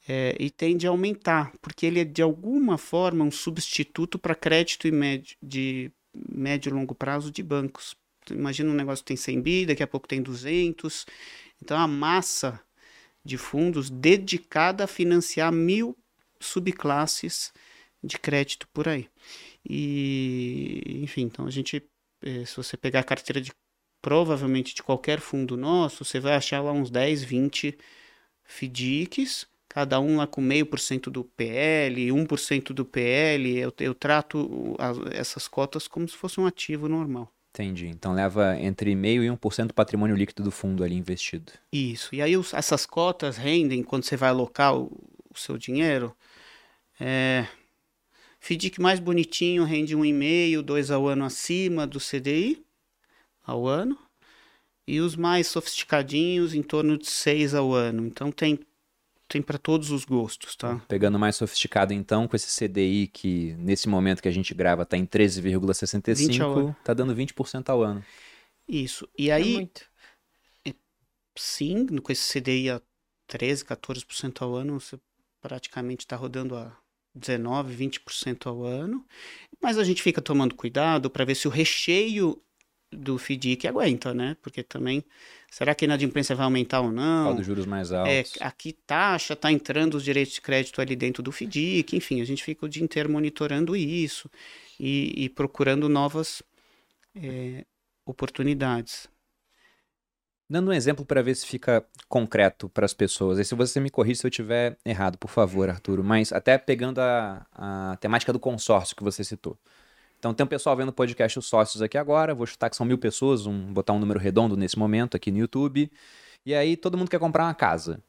É, e tende a aumentar, porque ele é de alguma forma um substituto para crédito e médio, de médio e longo prazo de bancos. Imagina um negócio que tem 100 bi, daqui a pouco tem 200. Então a massa de fundos dedicada a financiar mil subclasses de crédito por aí. E, enfim, então a gente, eh, se você pegar a carteira de provavelmente de qualquer fundo nosso, você vai achar lá uns 10, 20 FDICs, cada um lá com meio por cento do PL, 1% do PL. Eu, eu trato essas cotas como se fosse um ativo normal. Entendi. Então leva entre meio e 1% do patrimônio líquido do fundo ali investido. Isso. E aí os, essas cotas rendem, quando você vai alocar o, o seu dinheiro, é, FDIC mais bonitinho rende 1,5, 2 ao ano acima do CDI ao ano. E os mais sofisticadinhos em torno de 6 ao ano. Então tem tem para todos os gostos, tá? Pegando mais sofisticado então, com esse CDI que nesse momento que a gente grava tá em 13,65, tá dando 20% ao ano. Isso. E aí é muito. Sim, com esse CDI a 13, 14% ao ano, você praticamente está rodando a 19, 20% ao ano. Mas a gente fica tomando cuidado para ver se o recheio do FDIC aguenta, né? Porque também, será que a inadimplência vai aumentar ou não? Qual dos juros mais é, altos? É, aqui taxa, tá entrando os direitos de crédito ali dentro do FDIC, enfim, a gente fica o dia inteiro monitorando isso e, e procurando novas é, oportunidades. Dando um exemplo para ver se fica concreto para as pessoas. E se você me corrige se eu estiver errado, por favor, Arturo. Mas até pegando a, a temática do consórcio que você citou. Então tem um pessoal vendo o podcast Os Sócios aqui agora. Vou chutar que são mil pessoas, um, botar um número redondo nesse momento aqui no YouTube. E aí todo mundo quer comprar uma casa.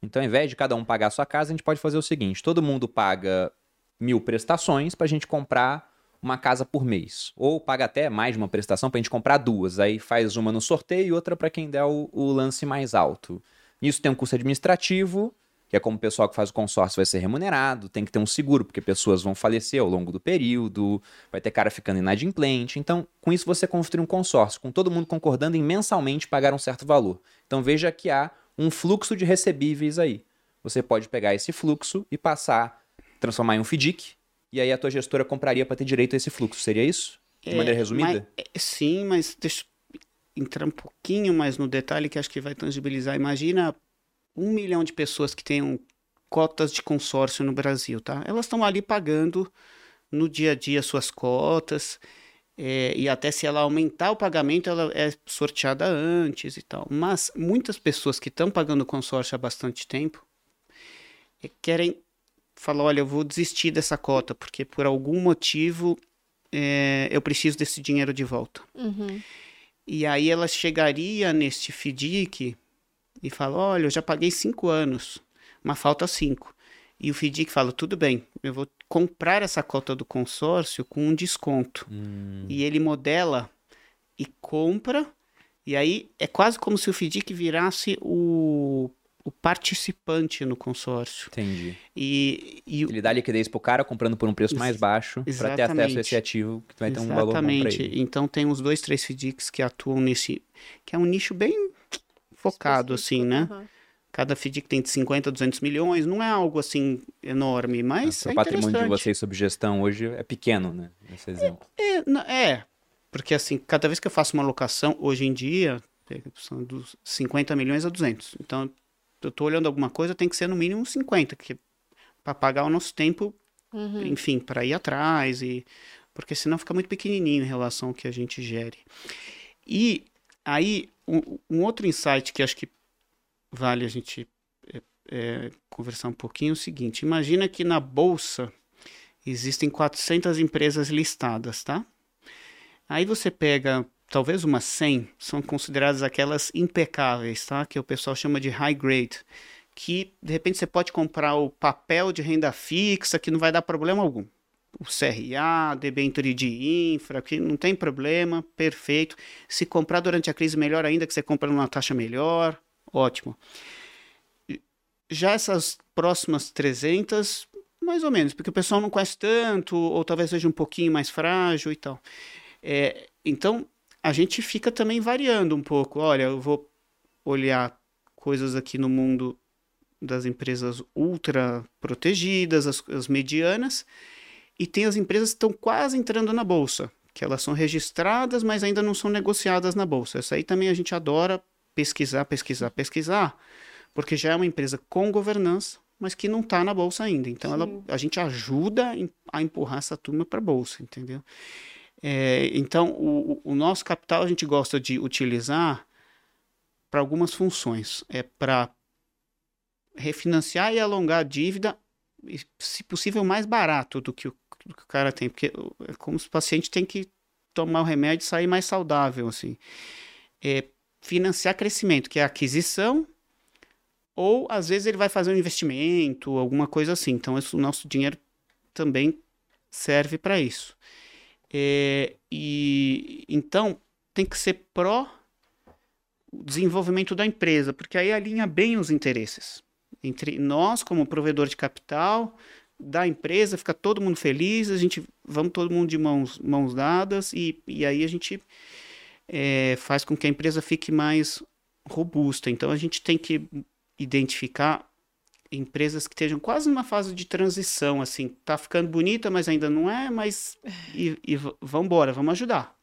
Então, ao invés de cada um pagar a sua casa, a gente pode fazer o seguinte: todo mundo paga mil prestações para a gente comprar uma casa por mês. Ou paga até mais de uma prestação para a gente comprar duas. Aí faz uma no sorteio e outra para quem der o, o, lance mais alto. Isso tem um custo administrativo, que é como o pessoal que faz o consórcio vai ser remunerado, tem que ter um seguro, porque pessoas vão falecer ao longo do período, vai ter cara ficando inadimplente. Então, com isso você construi um consórcio, com todo mundo concordando em mensalmente pagar um certo valor. Então veja que há um fluxo de recebíveis aí. Você pode pegar esse fluxo e passar, transformar em um FDIC, e aí a tua gestora compraria para ter direito a esse fluxo. Seria isso? De é, maneira resumida? Mas, é, sim, mas deixa eu entrar um pouquinho mais no detalhe que acho que vai tangibilizar. Imagina um milhão de pessoas que tenham cotas de consórcio no Brasil, tá? Elas estão ali pagando no dia a dia suas cotas. É, e até se ela aumentar o pagamento, ela é sorteada antes e tal. Mas muitas pessoas que estão pagando consórcio há bastante tempo é, querem falou: olha, eu vou desistir dessa cota, porque por algum motivo é, eu preciso desse dinheiro de volta. Uhum. E aí ela chegaria neste FDIC e fala: olha, eu já paguei cinco anos, mas falta cinco. E o FDIC fala: tudo bem, eu vou comprar essa cota do consórcio com um desconto. Hum. E ele modela e compra. E aí é quase como se o FDIC virasse o o participante no consórcio. Entendi. E, e ele dá liquidez para o cara comprando por um preço mais baixo para ter acesso a esse ativo que vai ter um valor bom ele. Então tem uns dois, três FDICs que atuam nesse, que é um nicho bem focado assim, né? Uhum. Cada FDIC tem de 50 a 200 milhões, não é algo assim enorme, mas é, é O patrimônio de vocês sob gestão hoje é pequeno, né? Esse exemplo. É, é, é, porque assim, cada vez que eu faço uma locação, hoje em dia, são dos 50 milhões a 200. Então, eu tô olhando alguma coisa, tem que ser no mínimo 50, que para pagar o nosso tempo, uhum. enfim, para ir atrás e porque senão fica muito pequenininho em relação ao que a gente gere. E aí um, um outro insight que acho que vale a gente é, é, conversar um pouquinho é o seguinte: imagina que na bolsa existem 400 empresas listadas, tá? Aí você pega talvez umas 100 são consideradas aquelas impecáveis, tá? Que o pessoal chama de high grade, que de repente você pode comprar o papel de renda fixa que não vai dar problema algum. O CRA, debênture de infra, que não tem problema, perfeito. Se comprar durante a crise, melhor ainda, que você compra numa taxa melhor, ótimo. Já essas próximas 300, mais ou menos, porque o pessoal não conhece tanto, ou talvez seja um pouquinho mais frágil e tal. É, então, a gente fica também variando um pouco. Olha, eu vou olhar coisas aqui no mundo das empresas ultra protegidas, as, as medianas, e tem as empresas que estão quase entrando na bolsa, que elas são registradas, mas ainda não são negociadas na bolsa. Essa aí também a gente adora pesquisar, pesquisar, pesquisar, porque já é uma empresa com governança, mas que não está na bolsa ainda. Então ela, a gente ajuda a empurrar essa turma para a bolsa, entendeu? É, então o, o nosso capital a gente gosta de utilizar para algumas funções. É para refinanciar e alongar a dívida, se possível, mais barato do que o, que o cara tem. Porque é como se o paciente tem que tomar o remédio e sair mais saudável, assim. É financiar crescimento, que é aquisição, ou às vezes ele vai fazer um investimento, alguma coisa assim. Então, o nosso dinheiro também serve para isso. É, e então tem que ser pró desenvolvimento da empresa, porque aí alinha bem os interesses entre nós como provedor de capital da empresa, fica todo mundo feliz, a gente vamos todo mundo de mãos, mãos dadas e, e aí a gente é, faz com que a empresa fique mais robusta. Então a gente tem que identificar empresas que estejam quase numa fase de transição, assim, tá ficando bonita, mas ainda não é, mas e, e vamos embora, vamos ajudar.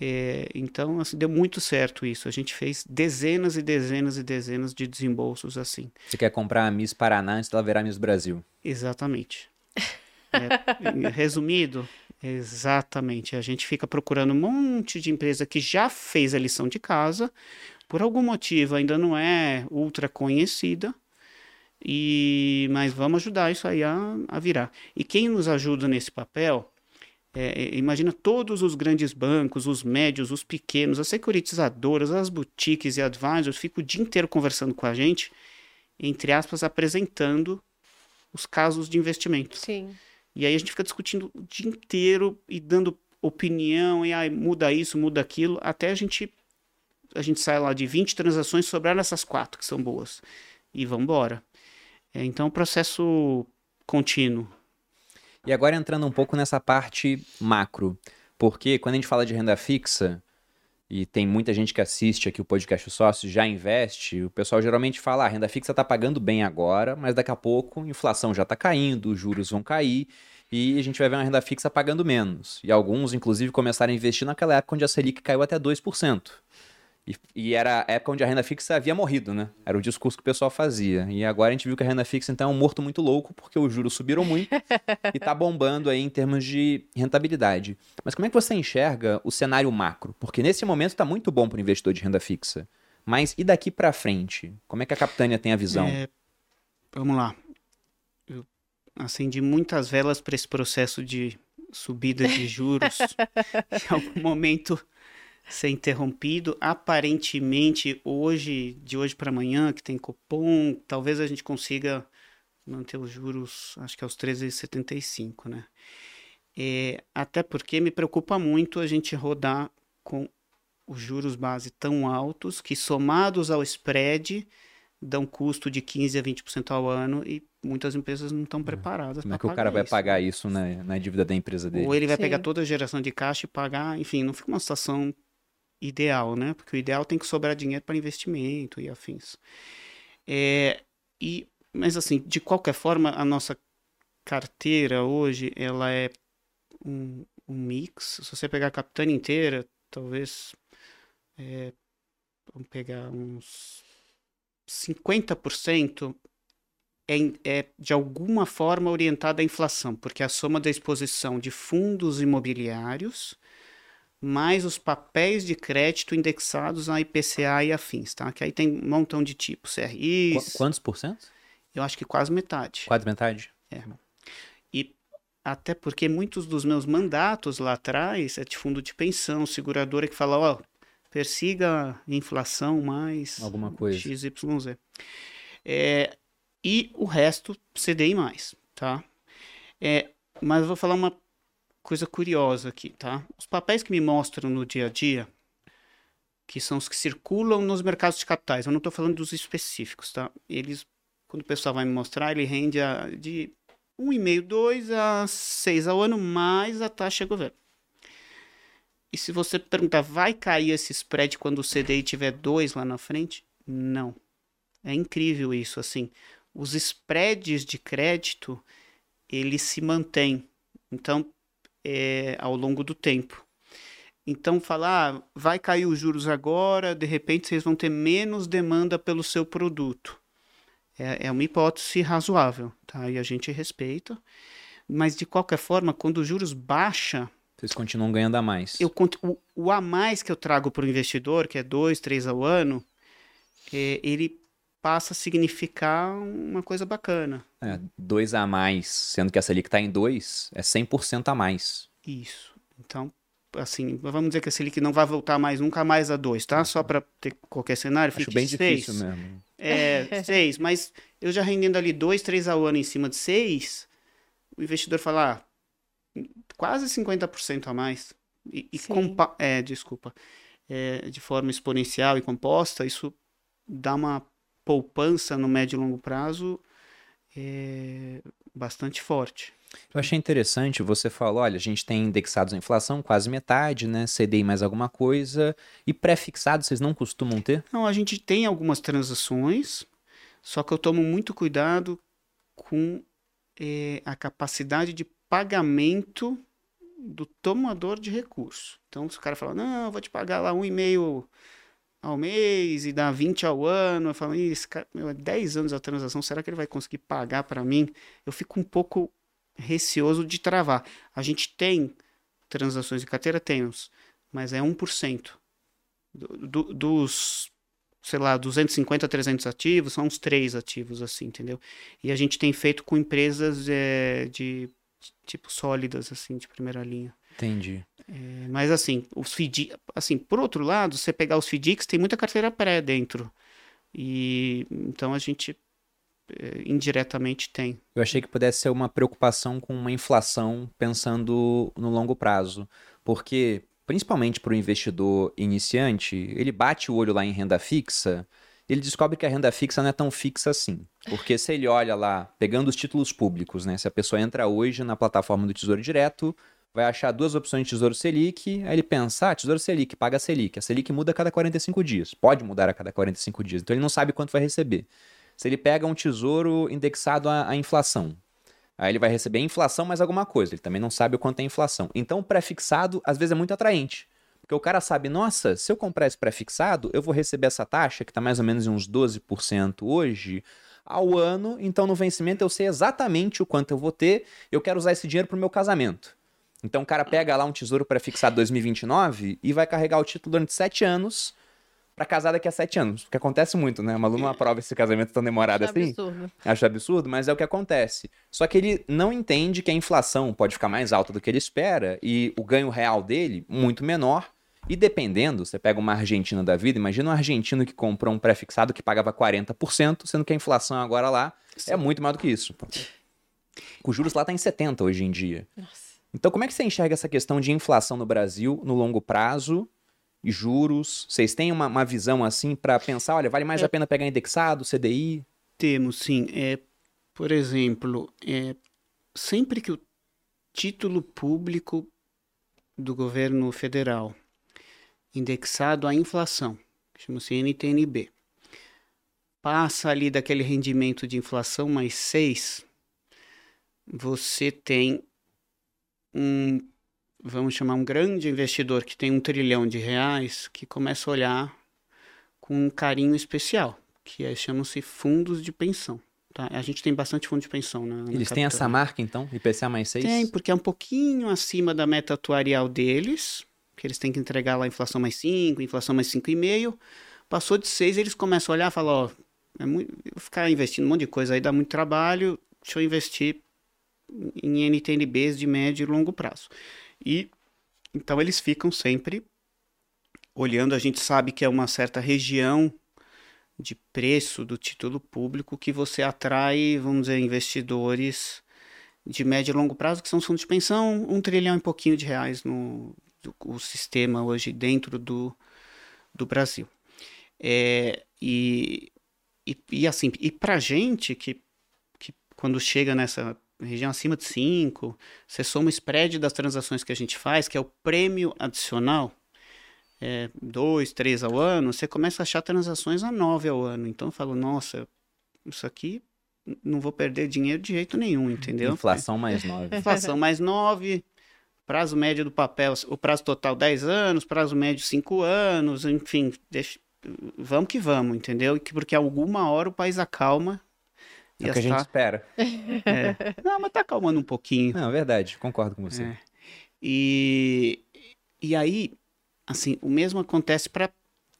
É, então, assim, deu muito certo isso. A gente fez dezenas e dezenas e dezenas de desembolsos assim. Você quer comprar a Miss Paraná antes dela virar Miss Brasil? Exatamente. É, resumido, exatamente. A gente fica procurando um monte de empresa que já fez a lição de casa, por algum motivo ainda não é ultra conhecida, e mas vamos ajudar isso aí a, a virar. E quem nos ajuda nesse papel é, é, imagina todos os grandes bancos, os médios, os pequenos, as securitizadoras, as boutiques e advisors ficam o dia inteiro conversando com a gente, entre aspas, apresentando os casos de investimento. Sim. E aí a gente fica discutindo o dia inteiro e dando opinião, e aí muda isso, muda aquilo, até a gente a gente sai lá de 20 transações, sobraram essas quatro que são boas. E vamos embora. É, então, processo contínuo. E agora entrando um pouco nessa parte macro, porque quando a gente fala de renda fixa, e tem muita gente que assiste aqui o podcast Sócio já investe, o pessoal geralmente fala, ah, renda fixa está pagando bem agora, mas daqui a pouco a inflação já está caindo, os juros vão cair, e a gente vai ver uma renda fixa pagando menos. E alguns, inclusive, começaram a investir naquela época onde a Selic caiu até 2%. E, e, era a época onde a renda fixa havia morrido, né? Era o discurso que o pessoal fazia. E agora a gente viu que a renda fixa, então, é um morto muito louco, porque os juros subiram muito e tá bombando aí em termos de rentabilidade. Mas como é que você enxerga o cenário macro? Porque nesse momento está muito bom para o investidor de renda fixa. Mas e daqui para frente? Como é que a Capitânia tem a visão? É, vamos lá. Eu acendi muitas velas para esse processo de subida de juros. em algum momento ser interrompido. Aparentemente, hoje, de hoje para amanhã, que tem cupom, talvez a gente consiga manter os juros, acho que aos 13,75, né? É, até porque me preocupa muito a gente rodar com os juros base tão altos que, somados ao spread, dão custo de 15% a 20% ao ano e muitas empresas não estão é. preparadas. Como é que o cara vai isso. pagar isso na, na dívida da empresa dele? Ou ele vai Sim. pegar toda a geração de caixa e pagar, enfim, não fica uma situação ideal, né? Porque o ideal tem que sobrar dinheiro para investimento e afins. É, e, mas assim, de qualquer forma, a nossa carteira hoje, ela é um, um mix. Se você pegar a capitânia inteira, talvez, é, vamos pegar uns 50% é, é de alguma forma orientada à inflação, porque é a soma da exposição de fundos imobiliários mais os papéis de crédito indexados a IPCA e afins, tá? Que aí tem um montão de tipos, CRIs. Quantos por cento? Eu acho que quase metade. Quase metade? É. E até porque muitos dos meus mandatos lá atrás é de fundo de pensão, seguradora que fala, ó, persiga a inflação mais alguma coisa XYZ. É, e o resto CDI mais, tá? É, mas eu vou falar uma coisa curiosa aqui, tá? Os papéis que me mostram no dia a dia, que são os que circulam nos mercados de capitais, eu não estou falando dos específicos, tá? Eles, quando o pessoal vai me mostrar, ele rende a, de 1,5, 2 a 6 ao ano, mais a taxa governo. E se você perguntar, vai cair esse spread quando o CDI tiver 2 lá na frente? Não. É incrível isso, assim. Os spreads de crédito, eles se mantêm. Então, é, ao longo do tempo. Então, falar, ah, vai cair os juros agora, de repente vocês vão ter menos demanda pelo seu produto. É, é uma hipótese razoável, tá? E a gente respeita. Mas, de qualquer forma, quando os juros baixa... Vocês continuam ganhando a mais. Eu, o, o a mais que eu trago para o investidor, que é 2, 3 ao ano, é, ele passa a significar uma coisa bacana. É, dois a mais, sendo que a Selic está em 2, é 100% a mais. Isso. Então, assim, vamos dizer que a Selic não vai voltar mais nunca mais a 2, tá? Só para ter qualquer cenário, Acho bem seis. difícil mesmo. É, 6, mas eu já rendendo ali 2, 3 ao ano em cima de 6, o investidor fala, ah, quase 50% a mais. E, e compa é, desculpa, é, de forma exponencial e composta, isso dá uma poupança no médio e longo prazo é bastante forte. Eu achei interessante, você falou, olha, a gente tem indexados à inflação, quase metade, né? CDI mais alguma coisa. E pré-fixado, vocês não costumam ter? Não, a gente tem algumas transações, só que eu tomo muito cuidado com é, a capacidade de pagamento do tomador de recurso. Então, se o cara fala, não, eu vou te pagar lá um e meio ao mês e dá 20 ao ano, eu falo, esse cara, meu, é 10 anos a transação, será que ele vai conseguir pagar para mim? Eu fico um pouco receoso de travar. A gente tem transações de carteira, temos, mas é 1%. Do, do, dos, sei lá, 250 a 300 ativos, são uns 3 ativos, assim, entendeu? E a gente tem feito com empresas é, de, tipo sólidas, assim, de primeira linha. Entendi. É, mas assim, os FDIC, assim, por outro lado, você pegar os FDICs, tem muita carteira pré dentro. E então a gente é, indiretamente tem. Eu achei que pudesse ser uma preocupação com uma inflação pensando no longo prazo, porque principalmente para o investidor iniciante, ele bate o olho lá em renda fixa, ele descobre que a renda fixa não é tão fixa assim. Porque se ele olha lá, pegando os títulos públicos, né? Se a pessoa entra hoje na plataforma do Tesouro Direto, vai achar duas opções de Tesouro Selic, aí ele pensa, ah, Tesouro Selic, paga Selic. A Selic muda a cada 45 dias, pode mudar a cada 45 dias, então ele não sabe quanto vai receber. Se ele pega um tesouro indexado à, à inflação, aí ele vai receber a inflação mais alguma coisa, ele também não sabe o quanto é a inflação. Então o pré-fixado às vezes é muito atraente. Porque o cara sabe, nossa, se eu comprar esse pré-fixado, eu vou receber essa taxa, que está mais ou menos em uns 12% hoje, ao ano, então no vencimento eu sei exatamente o quanto eu vou ter, eu quero usar esse dinheiro para o meu casamento. Então o cara pega lá um tesouro prefixado 2029 e vai carregar o título durante sete anos para casar daqui a sete anos. O que acontece muito, né? Uma aluna não aprova esse casamento tão demorado Acho assim. Absurdo. Acho absurdo, mas é o que acontece. Só que ele não entende que a inflação pode ficar mais alta do que ele espera e o ganho real dele muito menor. E dependendo, você pega uma Argentina da vida, imagina um argentino que comprou um prefixado que pagava 40%, sendo que a inflação agora lá é Sim. é muito maior do que isso. O juros lá tá em 70 hoje em dia. Nossa. Então, como é que você enxerga essa questão de inflação no Brasil no longo prazo e juros? Vocês têm uma, uma visão assim para pensar, olha, vale mais é, a pena pegar indexado, CDI? Temos, sim. É, por exemplo, é, sempre que o título público do governo federal indexado à inflação, chama-se NTNB, passa ali daquele rendimento de inflação mais 6, você tem um, vamos chamar um grande investidor que tem um trilhão de reais, que começa a olhar com um carinho especial, que é, chamam-se fundos de pensão. Tá? A gente tem bastante fundo de pensão. Na, na Eles têm essa marca, então, IPCA mais 6? Tem, porque é um pouquinho acima da meta atuarial deles, que eles têm que entregar lá a inflação mais 5, inflação mais 5,5. Passou de 6, eles começam a olhar e falar, ó, é muito, ficar investindo um monte de coisa aí dá muito trabalho, deixa eu investir em NTNBs de médio e longo prazo. E então eles ficam sempre olhando, a gente sabe que é uma certa região de preço do título público que você atrai, vamos dizer, investidores de médio e longo prazo, que são os fundos de pensão, um trilhão e pouquinho de reais no do, o sistema hoje dentro do, do Brasil. É, e, e, e, assim, e para gente que, que quando chega nessa região acima de 5, você soma o spread das transações que a gente faz, que é o prêmio adicional, é, dois, três ao ano, você começa a achar transações a nove ao ano. Então eu falo, nossa, isso aqui não vou perder dinheiro de jeito nenhum, entendeu? Inflação mais nove. Inflação mais nove, prazo médio do papel, o prazo total 10 anos, prazo médio 5 anos, enfim, deixa, vamos que vamos, entendeu? Porque alguma hora o país acalma. É o que a gente espera. É. Não, mas tá acalmando um pouquinho. Não, é verdade, concordo com você. É. E, e aí, assim, o mesmo acontece para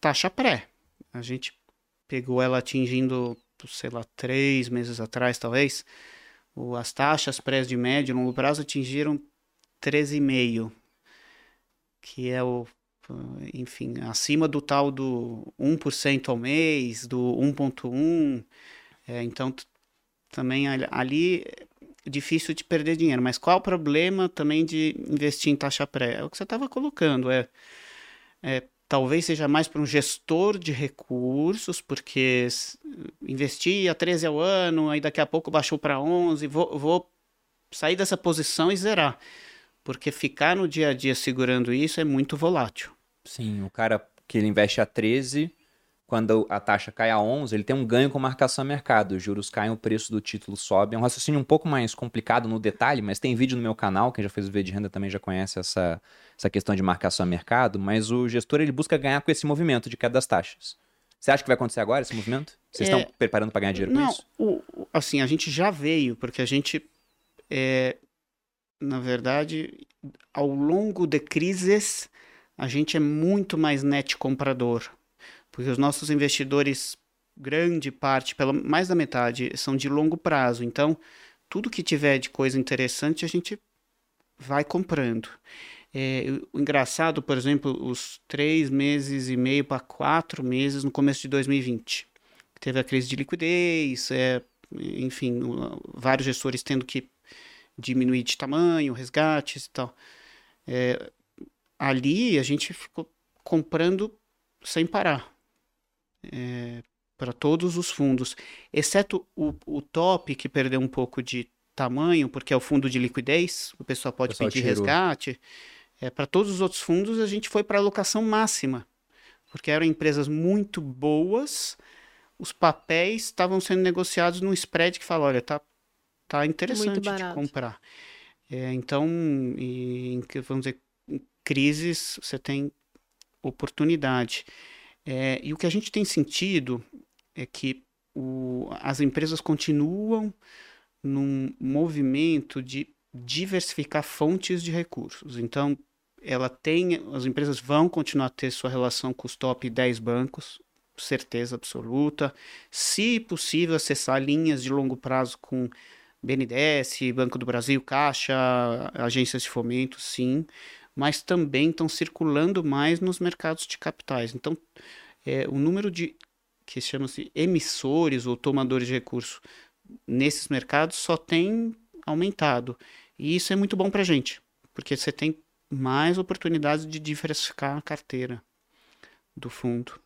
taxa pré. A gente pegou ela atingindo sei lá, três meses atrás, talvez, o, as taxas pré de médio e longo prazo atingiram 13,5, que é o, enfim, acima do tal do 1% ao mês, do 1,1%. É, então, também ali é difícil de perder dinheiro. Mas qual o problema também de investir em taxa pré? É o que você estava colocando, é, é talvez seja mais para um gestor de recursos, porque investi a 13 ao ano, aí daqui a pouco baixou para 11, vou, vou sair dessa posição e zerar. Porque ficar no dia a dia segurando isso é muito volátil. Sim, o cara que ele investe a 13, quando a taxa cai a 11, ele tem um ganho com marcação a mercado. Os juros caem, o preço do título sobe. É um raciocínio um pouco mais complicado no detalhe, mas tem vídeo no meu canal, quem já fez o vídeo de renda também já conhece essa, essa questão de marcação a mercado, mas o gestor ele busca ganhar com esse movimento de queda das taxas. Você acha que vai acontecer agora esse movimento? Vocês é... estão preparando para ganhar dinheiro Não, com isso? O, assim, a gente já veio, porque a gente, é, na verdade, ao longo de crises, a gente é muito mais net comprador porque os nossos investidores, grande parte, pela mais da metade, são de longo prazo. Então, tudo que tiver de coisa interessante, a gente vai comprando. É, o engraçado, por exemplo, os três meses e meio para quatro meses no começo de 2020, teve a crise de liquidez, é, enfim, vários gestores tendo que diminuir de tamanho, resgates e tal. É, ali a gente ficou comprando sem parar é, para todos os fundos, exceto o, o top, que perdeu um pouco de tamanho, porque é o fundo de liquidez, o pessoal pode o pessoal pedir tirou. resgate. É, para todos os outros fundos, a gente foi para a alocação máxima, porque eram empresas muito boas, os papéis estavam sendo negociados num spread que fala, olha, tá, tá interessante de comprar. É, então, em, vamos dizer, em crises, você tem oportunidade. É, e o que a gente tem sentido é que o, as empresas continuam num movimento de diversificar fontes de recursos. Então, ela tem, as empresas vão continuar a ter sua relação com os top 10 bancos, certeza absoluta. Se possível, acessar linhas de longo prazo com BNDES, Banco do Brasil, Caixa, agências de fomento, sim mas também estão circulando mais nos mercados de capitais. Então, é, o número de que chama-se emissores ou tomadores de recursos nesses mercados só tem aumentado. E isso é muito bom para a gente, porque você tem mais oportunidades de diversificar a carteira do fundo.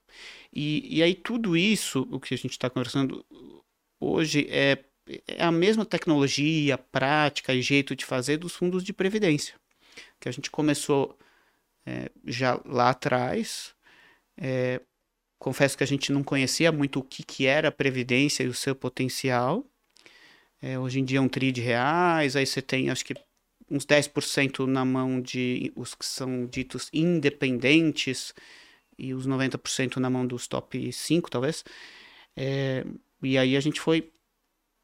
E, e aí tudo isso, o que a gente está conversando hoje, é, é a mesma tecnologia, prática e jeito de fazer dos fundos de previdência que a gente começou é, já lá atrás. É, confesso que a gente não conhecia muito o que, que era a Previdência e o seu potencial. É, hoje em dia é um tri de reais, aí você tem acho que uns 10% na mão de os que são ditos independentes e os 90% na mão dos top 5, talvez. É, e aí a gente foi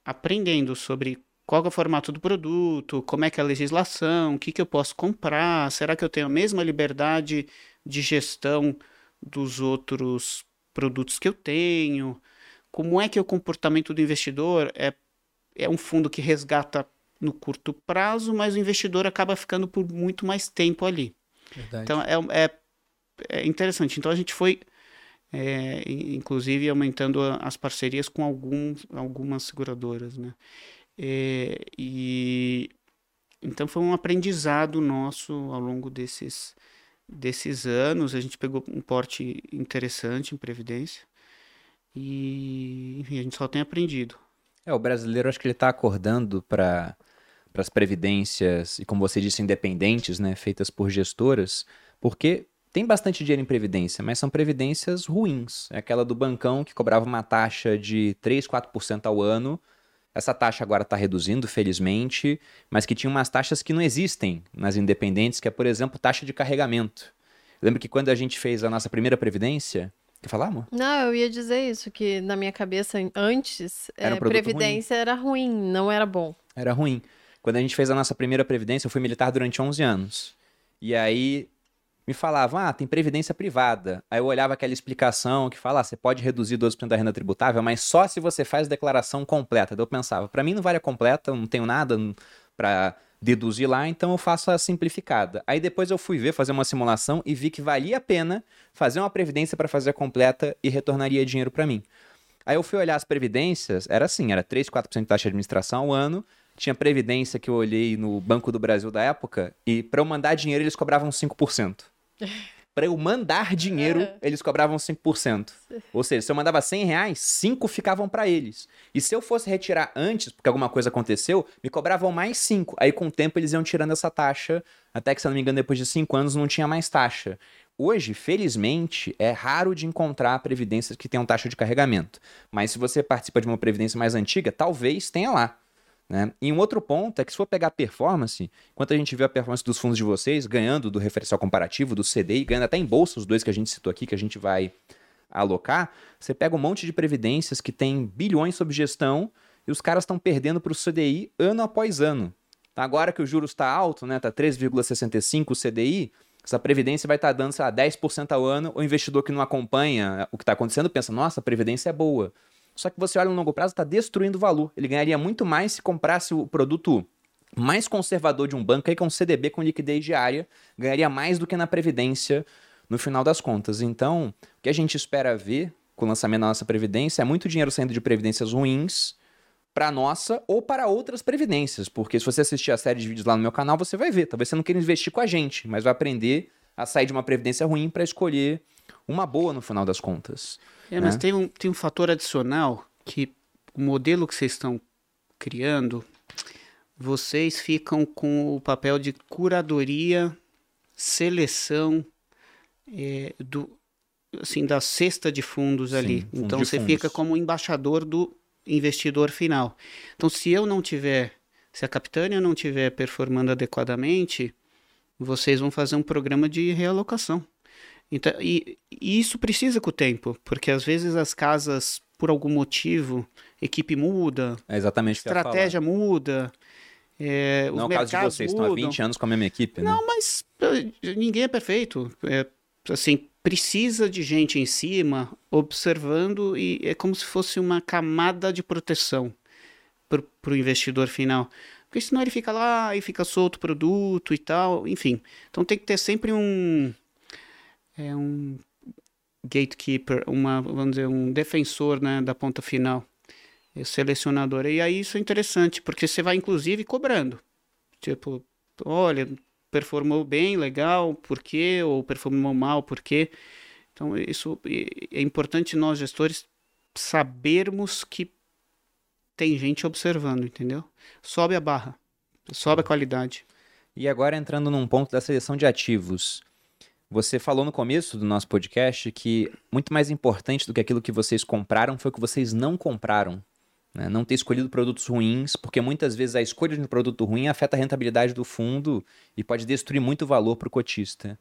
aprendendo sobre qual é o formato do produto, como é que é a legislação, o que, que eu posso comprar, será que eu tenho a mesma liberdade de gestão dos outros produtos que eu tenho, como é que é o comportamento do investidor, é, é um fundo que resgata no curto prazo, mas o investidor acaba ficando por muito mais tempo ali. Verdade. Então é, é, é, interessante. Então a gente foi, é, inclusive, aumentando as parcerias com alguns, algumas seguradoras, né? É, e então foi um aprendizado nosso ao longo desses desses anos. A gente pegou um porte interessante em previdência e enfim, a gente só tem aprendido. É, o brasileiro acho que ele está acordando para para as previdências e como você disse independentes, né, feitas por gestoras, porque tem bastante dinheiro em previdência, mas são previdências ruins. É aquela do bancão que cobrava uma taxa de 3, 4% ao ano. Essa taxa agora está reduzindo, felizmente, mas que tinha umas taxas que não existem nas independentes, que é, por exemplo, taxa de carregamento. Lembra que quando a gente fez a nossa primeira previdência, Quer falar, amor? Não, eu ia dizer isso, que na minha cabeça, antes, Era um é, previdência era ruim, não era bom. Era ruim. Quando a gente fez a nossa primeira previdência, eu fui militar durante 11 anos. E aí me falavam, ah, tem previdência privada. Aí eu olhava aquela explicação que fala, ah, você pode reduzir 12% da renda tributável, mas só se você faz declaração completa. Daí eu pensava, para mim não vale a completa, não tenho nada para deduzir lá, então eu faço a simplificada. Aí depois eu fui ver, fazer uma simulação e vi que valia a pena fazer uma previdência para fazer a completa e retornaria dinheiro para mim. Aí eu fui olhar as previdências, era assim, era 3, 4% de taxa de administração ao ano, tinha previdência que eu olhei no Banco do Brasil da época e para eu mandar dinheiro eles cobravam 5%. Para eu mandar dinheiro, eles cobravam 5%. Ou seja, se eu mandava 100 reais, 5 ficavam para eles. E se eu fosse retirar antes, porque alguma coisa aconteceu, me cobravam mais 5. Aí com o tempo eles iam tirando essa taxa, até que, se eu não me engano, depois de 5 anos não tinha mais taxa. Hoje, felizmente, é raro de encontrar previdências que tenham taxa de carregamento. Mas se você participa de uma previdência mais antiga, talvez tenha lá. Né? E um outro ponto é que se for pegar performance, enquanto a gente vê a performance dos fundos de vocês ganhando do referencial comparativo, do CDI, ganhando até em bolsa, os dois que a gente citou aqui, que a gente vai alocar, você pega um monte de previdências que tem bilhões sob gestão e os caras estão perdendo para o CDI ano após ano. Agora que o juros está alto, né, tá 3,65 o CDI, essa previdência vai estar tá dando, sei lá, 10% ao ano, o investidor que não acompanha o que está acontecendo pensa, nossa, a previdência é boa. Só que você olha no longo prazo, está destruindo o valor. Ele ganharia muito mais se comprasse o produto mais conservador de um banco, aí, que é um CDB com liquidez diária, ganharia mais do que na Previdência no final das contas. Então, o que a gente espera ver com o lançamento da nossa Previdência é muito dinheiro saindo de previdências ruins para nossa ou para outras previdências. Porque se você assistir a série de vídeos lá no meu canal, você vai ver. Talvez você não queira investir com a gente, mas vai aprender a sair de uma previdência ruim para escolher uma boa no final das contas. É, mas né? tem, um, tem um fator adicional que o modelo que vocês estão criando, vocês ficam com o papel de curadoria, seleção é, do, assim, da cesta de fundos Sim, ali. Fundo então você fundos. fica como embaixador do investidor final. Então, se eu não tiver, se a Capitânia não tiver performando adequadamente, vocês vão fazer um programa de realocação. Então, e, e, isso precisa com o tempo, porque às vezes as casas, por algum motivo, equipe muda, é exatamente estratégia muda. É, Não é o caso de vocês, mudam. estão há 20 anos com a mesma equipe, né? Não, mas eh, ninguém é perfeito. É, assim, precisa de gente em cima observando e é como se fosse uma camada de proteção para o investidor final. Porque senão ele fica lá e fica solto o produto e tal, enfim. Então tem que ter sempre um é um gatekeeper, uma, vamos dizer, um defensor né, da ponta final, é selecionador. E aí isso é interessante, porque você vai inclusive cobrando. Tipo, olha, performou bem, legal, por quê? Ou performou mal, por quê? Então, isso é importante nós gestores sabermos que tem gente observando, entendeu? Sobe a barra, sobe a qualidade. E agora entrando num ponto da seleção de ativos. Você falou no começo do nosso podcast que muito mais importante do que aquilo que vocês compraram foi o que vocês não compraram. Né? Não ter escolhido produtos ruins, porque muitas vezes a escolha de um produto ruim afeta a rentabilidade do fundo e pode destruir muito valor para o cotista.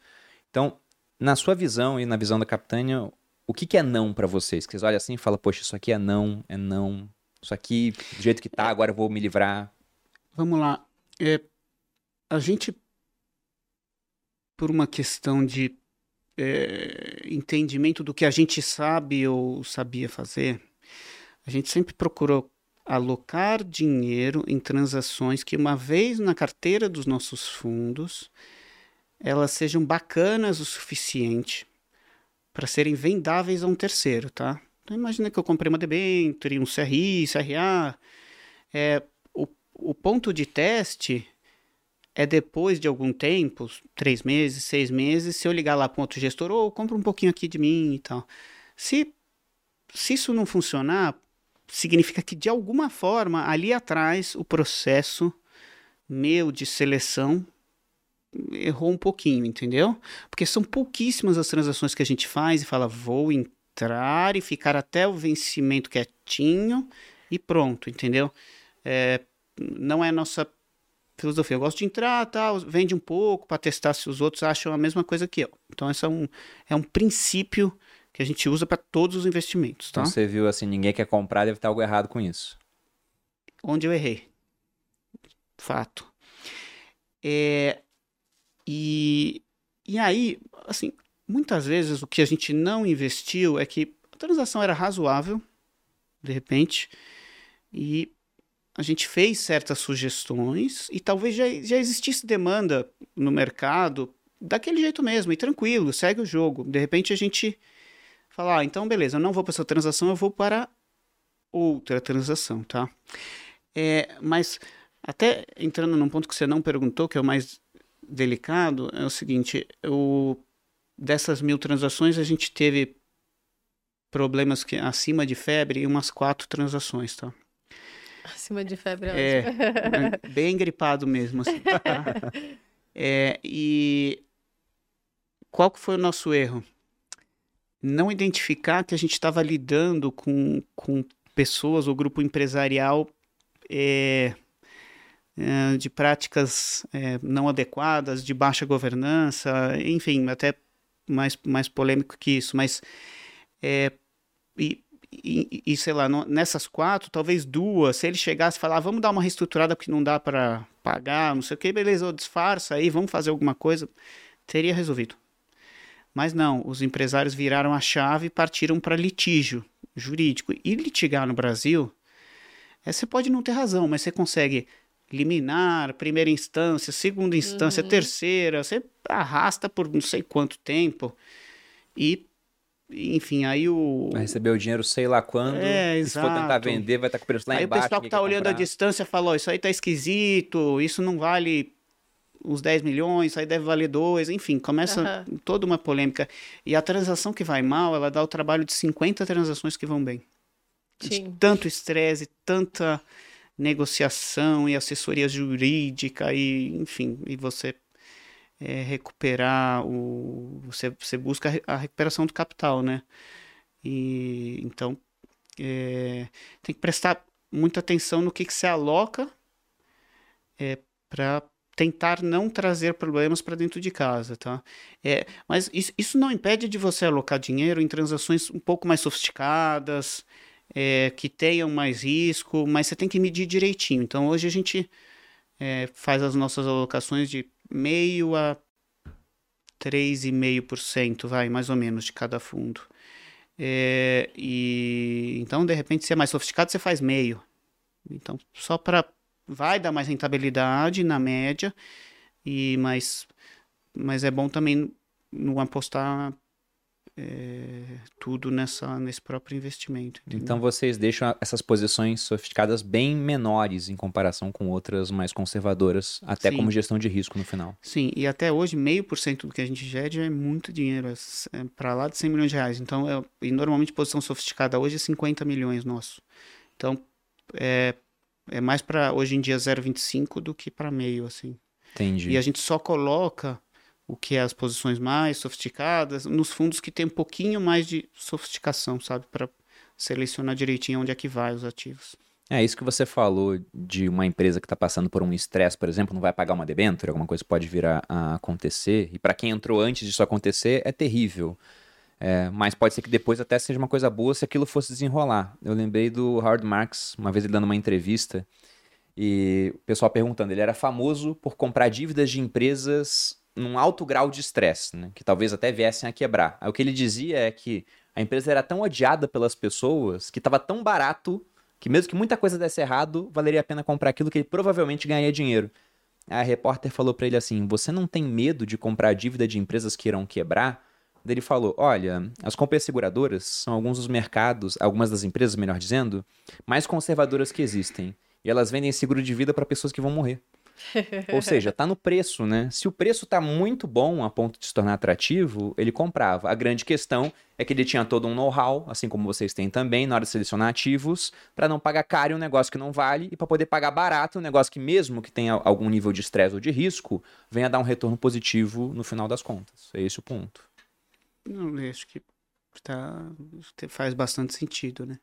Então, na sua visão e na visão da Capitânia, o que, que é não para vocês? Que vocês olham assim e falam, poxa, isso aqui é não, é não. Isso aqui, do jeito que tá, agora eu vou me livrar. Vamos lá. É, a gente por uma questão de é, entendimento do que a gente sabe ou sabia fazer, a gente sempre procurou alocar dinheiro em transações que, uma vez na carteira dos nossos fundos, elas sejam bacanas o suficiente para serem vendáveis a um terceiro, tá? Então imagina que eu comprei uma debênture, um CRI, CRA, é, o o ponto de teste é depois de algum tempo, três meses, seis meses, se eu ligar lá para outro gestor, ou oh, compra um pouquinho aqui de mim e tal. Se, se isso não funcionar, significa que de alguma forma ali atrás o processo meu de seleção errou um pouquinho, entendeu? Porque são pouquíssimas as transações que a gente faz e fala, vou entrar e ficar até o vencimento quietinho e pronto, entendeu? É, não é nossa filosofia. Eu gosto de entrar, tal, vende um pouco para testar se os outros acham a mesma coisa que eu. Então, esse é um, é um princípio que a gente usa para todos os investimentos. Tá? Então, você viu assim, ninguém quer comprar, deve estar algo errado com isso. Onde eu errei. Fato. É, e, e aí, assim, muitas vezes o que a gente não investiu é que a transação era razoável, de repente, e a gente fez certas sugestões e talvez já, já existisse demanda no mercado daquele jeito mesmo, e tranquilo, segue o jogo. De repente a gente fala, ah, então beleza, eu não vou para essa transação, eu vou para outra transação, tá? É, mas até entrando num ponto que você não perguntou, que é o mais delicado é o seguinte: o, dessas mil transações, a gente teve problemas que acima de febre e umas quatro transações, tá? Acima de febre é, é bem gripado mesmo. Assim, é, e qual que foi o nosso erro? Não identificar que a gente estava lidando com, com pessoas ou grupo empresarial é, é, de práticas é, não adequadas, de baixa governança, enfim, até mais, mais polêmico que isso, mas é, e, e, e, sei lá, nessas quatro, talvez duas, se ele chegasse e falar, vamos dar uma reestruturada porque não dá para pagar, não sei o que, beleza, disfarça aí, vamos fazer alguma coisa, teria resolvido. Mas não, os empresários viraram a chave e partiram para litígio jurídico. E litigar no Brasil, é, você pode não ter razão, mas você consegue liminar, primeira instância, segunda instância, uhum. terceira, você arrasta por não sei quanto tempo e enfim, aí o. Vai receber o dinheiro sei lá quando. É, exato. se for tentar vender, vai estar com o preço lá aí embaixo. Aí o pessoal que está olhando comprar. a distância falou: isso aí tá esquisito, isso não vale uns 10 milhões, isso aí deve valer 2, enfim, começa uhum. toda uma polêmica. E a transação que vai mal, ela dá o trabalho de 50 transações que vão bem. Sim. tanto estresse, tanta negociação e assessoria jurídica e enfim e você é, recuperar o você, você busca a recuperação do capital né e então é, tem que prestar muita atenção no que, que se aloca é, para tentar não trazer problemas para dentro de casa, tá? É, mas isso, isso não impede de você alocar dinheiro em transações um pouco mais sofisticadas, é, que tenham mais risco, mas você tem que medir direitinho. Então hoje a gente é, faz as nossas alocações de meio a 3,5%, vai, mais ou menos, de cada fundo. É, e então, de repente, se é mais sofisticado, você faz meio. Então, só para vai dar mais rentabilidade na média, e mas, mas é bom também não apostar é, tudo nessa, nesse próprio investimento. Entendeu? Então vocês deixam essas posições sofisticadas bem menores em comparação com outras mais conservadoras, até Sim. como gestão de risco no final. Sim, e até hoje meio por cento do que a gente gere é muito dinheiro, é, é para lá de 100 milhões de reais. Então, é, e normalmente posição sofisticada hoje é 50 milhões nosso. Então, é, é mais para hoje em dia 0,25 do que para meio, assim. Entendi. E a gente só coloca o que é as posições mais sofisticadas, nos fundos que tem um pouquinho mais de sofisticação, sabe? Para selecionar direitinho onde é que vai os ativos. É isso que você falou de uma empresa que está passando por um estresse, por exemplo, não vai pagar uma debênture, alguma coisa pode vir a, a acontecer. E para quem entrou antes disso acontecer, é terrível. É, mas pode ser que depois até seja uma coisa boa se aquilo fosse desenrolar. Eu lembrei do Howard Marks, uma vez ele dando uma entrevista, e o pessoal perguntando, ele era famoso por comprar dívidas de empresas num alto grau de estresse, né? que talvez até viessem a quebrar. Aí o que ele dizia é que a empresa era tão odiada pelas pessoas que estava tão barato que mesmo que muita coisa desse errado, valeria a pena comprar aquilo que ele provavelmente ganharia dinheiro. A repórter falou para ele assim: "Você não tem medo de comprar dívida de empresas que irão quebrar?" Ele falou: "Olha, as companhias seguradoras são alguns dos mercados, algumas das empresas, melhor dizendo, mais conservadoras que existem. e elas vendem seguro de vida para pessoas que vão morrer. Ou seja, tá no preço, né? Se o preço tá muito bom a ponto de se tornar atrativo, ele comprava. A grande questão é que ele tinha todo um know-how, assim como vocês têm também, na hora de selecionar ativos, para não pagar caro em um negócio que não vale e para poder pagar barato um negócio que, mesmo que tenha algum nível de estresse ou de risco, venha dar um retorno positivo no final das contas. É esse o ponto. Não, eu acho que tá, faz bastante sentido, né?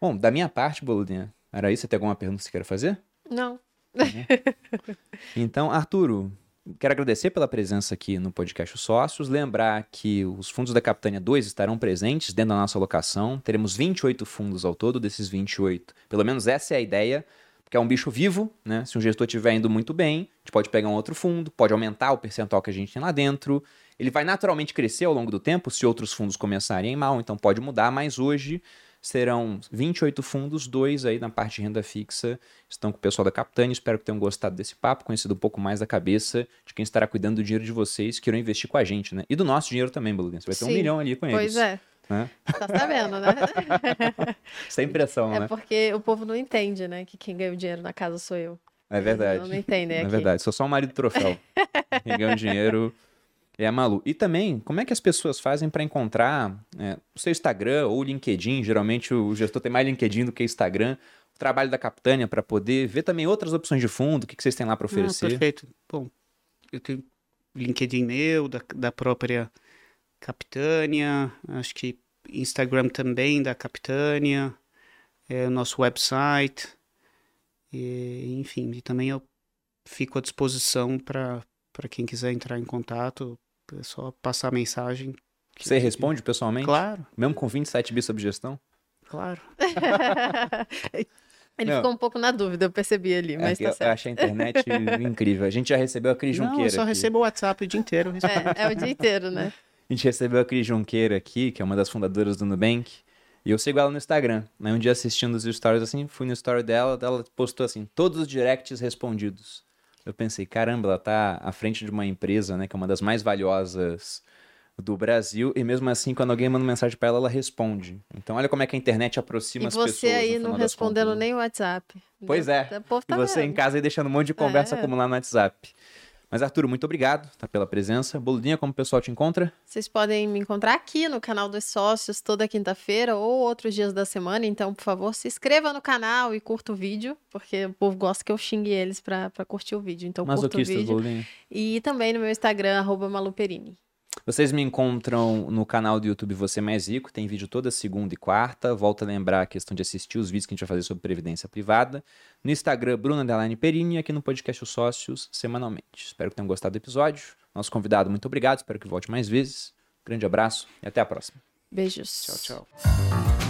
Bom, da minha parte, Boludinha, era isso? Você tem alguma pergunta que você queira fazer? Não. então, Arturo, quero agradecer pela presença aqui no podcast Os Sócios. Lembrar que os fundos da Capitânia 2 estarão presentes dentro da nossa alocação. Teremos 28 fundos ao todo, desses 28. Pelo menos essa é a ideia, porque é um bicho vivo, né? Se um gestor estiver indo muito bem, a gente pode pegar um outro fundo, pode aumentar o percentual que a gente tem lá dentro. Ele vai naturalmente crescer ao longo do tempo se outros fundos começarem mal, então pode mudar, mas hoje serão 28 fundos, dois aí na parte de renda fixa estão com o pessoal da Capitânia. Espero que tenham gostado desse papo, conhecido um pouco mais da cabeça de quem estará cuidando do dinheiro de vocês, que irão investir com a gente, né? E do nosso dinheiro também, Beluguinha. Você vai ter Sim, um milhão ali com eles. Pois é. Né? Tá sabendo, né? Sem pressão, é né? É porque o povo não entende, né? Que quem ganha o dinheiro na casa sou eu. É verdade. Não, não entendem É verdade. Sou só o marido do troféu. quem ganha o dinheiro é a Malu. E também, como é que as pessoas fazem para encontrar é, o seu Instagram ou LinkedIn? Geralmente o gestor tem mais LinkedIn do que Instagram. O trabalho da Capitânia para poder ver também outras opções de fundo. O que, que vocês têm lá para ah, oferecer? Perfeito. Bom, eu tenho LinkedIn meu, da, da própria Capitânia. Acho que Instagram também da Capitânia. É, o nosso website. E, enfim, e também eu fico à disposição para quem quiser entrar em contato é só passar a mensagem. Você responde pessoalmente? Claro. Mesmo com 27 bis sobre gestão? Claro. Ele Não. ficou um pouco na dúvida, eu percebi ali, mas é, tá eu, certo. Eu achei a internet incrível. A gente já recebeu a Cris Junqueira. Não, eu só aqui. recebo o WhatsApp o dia inteiro. É, é, o dia inteiro, né? A gente recebeu a Cris Junqueira aqui, que é uma das fundadoras do Nubank. E eu sigo ela no Instagram. Aí um dia assistindo os stories assim, fui no story dela, ela postou assim, todos os directs respondidos. Eu pensei, caramba, ela tá à frente de uma empresa, né, que é uma das mais valiosas do Brasil, e mesmo assim, quando alguém manda mensagem para ela, ela responde. Então, olha como é que a internet aproxima e as pessoas. E você aí não respondendo contas, nem o WhatsApp. Pois é. Tá e você em casa aí deixando um monte de conversa é. acumular no WhatsApp. Mas, Arthur, muito obrigado tá, pela presença. Boludinha, como o pessoal te encontra? Vocês podem me encontrar aqui no canal dos sócios toda quinta-feira ou outros dias da semana. Então, por favor, se inscreva no canal e curta o vídeo, porque o povo gosta que eu xingue eles para curtir o vídeo. Então, curta o vídeo. Boludinha. E também no meu Instagram, arroba maluperini. Vocês me encontram no canal do YouTube Você Mais Rico, tem vídeo toda segunda e quarta. Volto a lembrar a questão de assistir os vídeos que a gente vai fazer sobre previdência privada. No Instagram, Bruno Adeline Perini, e aqui no podcast Os Sócios, semanalmente. Espero que tenham gostado do episódio. Nosso convidado, muito obrigado. Espero que volte mais vezes. Grande abraço e até a próxima. Beijos. Tchau, tchau.